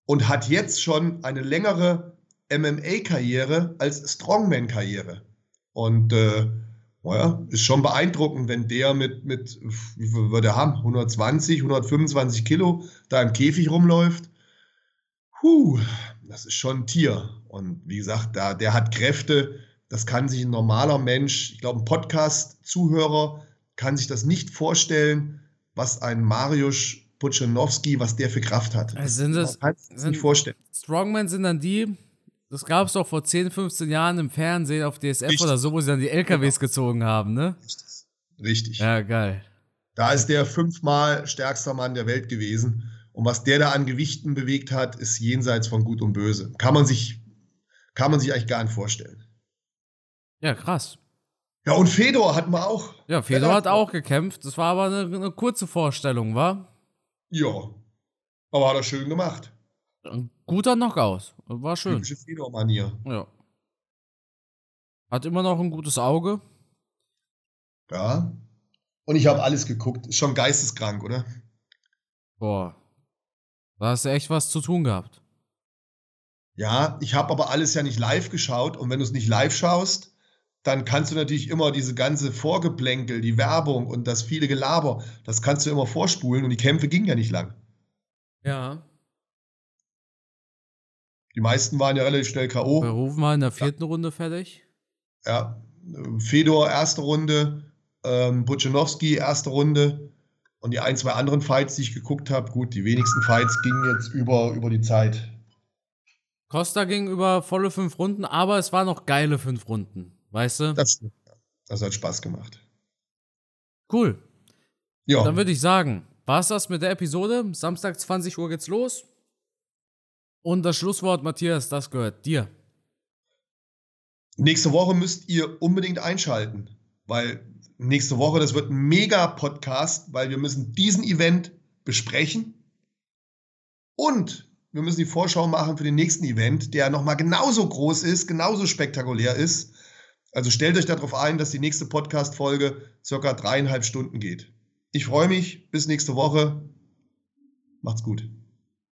[SPEAKER 2] und hat jetzt schon eine längere MMA-Karriere als Strongman-Karriere. Und äh, naja, ist schon beeindruckend, wenn der mit, mit wie viel wird er haben? 120, 125 Kilo da im Käfig rumläuft. Puh, das ist schon ein Tier. Und wie gesagt, da, der hat Kräfte, das kann sich ein normaler Mensch, ich glaube, ein Podcast-Zuhörer kann sich das nicht vorstellen, was ein Mariusz Puchanowski, was der für Kraft hat.
[SPEAKER 1] Also sind das,
[SPEAKER 2] kann sich nicht vorstellen.
[SPEAKER 1] Strongmen sind dann die, das gab es doch vor 10, 15 Jahren im Fernsehen auf DSF Richtig. oder so, wo sie dann die LKWs genau. gezogen haben, ne?
[SPEAKER 2] Richtig.
[SPEAKER 1] Ja, geil.
[SPEAKER 2] Da ist der fünfmal stärkster Mann der Welt gewesen. Und was der da an Gewichten bewegt hat, ist jenseits von Gut und Böse. Kann man sich, kann man sich eigentlich gar nicht vorstellen.
[SPEAKER 1] Ja, krass.
[SPEAKER 2] Ja, und Fedor hatten wir auch.
[SPEAKER 1] Ja, Fedor hat auch gekämpft. Das war aber eine, eine kurze Vorstellung, war?
[SPEAKER 2] Ja. Aber hat er schön gemacht.
[SPEAKER 1] Ein guter Knockout. War schön.
[SPEAKER 2] Typische Fedor-Manier.
[SPEAKER 1] Ja. Hat immer noch ein gutes Auge.
[SPEAKER 2] Ja. Und ich habe alles geguckt. Ist schon geisteskrank, oder?
[SPEAKER 1] Boah. Da hast du echt was zu tun gehabt.
[SPEAKER 2] Ja, ich habe aber alles ja nicht live geschaut. Und wenn du es nicht live schaust, dann kannst du natürlich immer diese ganze Vorgeplänkel, die Werbung und das viele Gelaber, das kannst du immer vorspulen. Und die Kämpfe gingen ja nicht lang.
[SPEAKER 1] Ja.
[SPEAKER 2] Die meisten waren ja relativ schnell K.O.
[SPEAKER 1] Berufen war in der vierten ja. Runde fertig.
[SPEAKER 2] Ja. Fedor erste Runde, ähm, Buchanowski erste Runde. Und die ein, zwei anderen Fights, die ich geguckt habe, gut, die wenigsten Fights gingen jetzt über, über die Zeit.
[SPEAKER 1] Costa ging über volle fünf Runden, aber es waren noch geile fünf Runden, weißt du?
[SPEAKER 2] Das, das hat Spaß gemacht.
[SPEAKER 1] Cool. Ja. Dann würde ich sagen, war es das mit der Episode? Samstag 20 Uhr geht's los. Und das Schlusswort, Matthias, das gehört dir.
[SPEAKER 2] Nächste Woche müsst ihr unbedingt einschalten, weil nächste Woche, das wird ein Mega-Podcast, weil wir müssen diesen Event besprechen und wir müssen die Vorschau machen für den nächsten Event, der nochmal genauso groß ist, genauso spektakulär ist. Also stellt euch darauf ein, dass die nächste Podcast-Folge circa dreieinhalb Stunden geht. Ich freue mich. Bis nächste Woche. Macht's gut.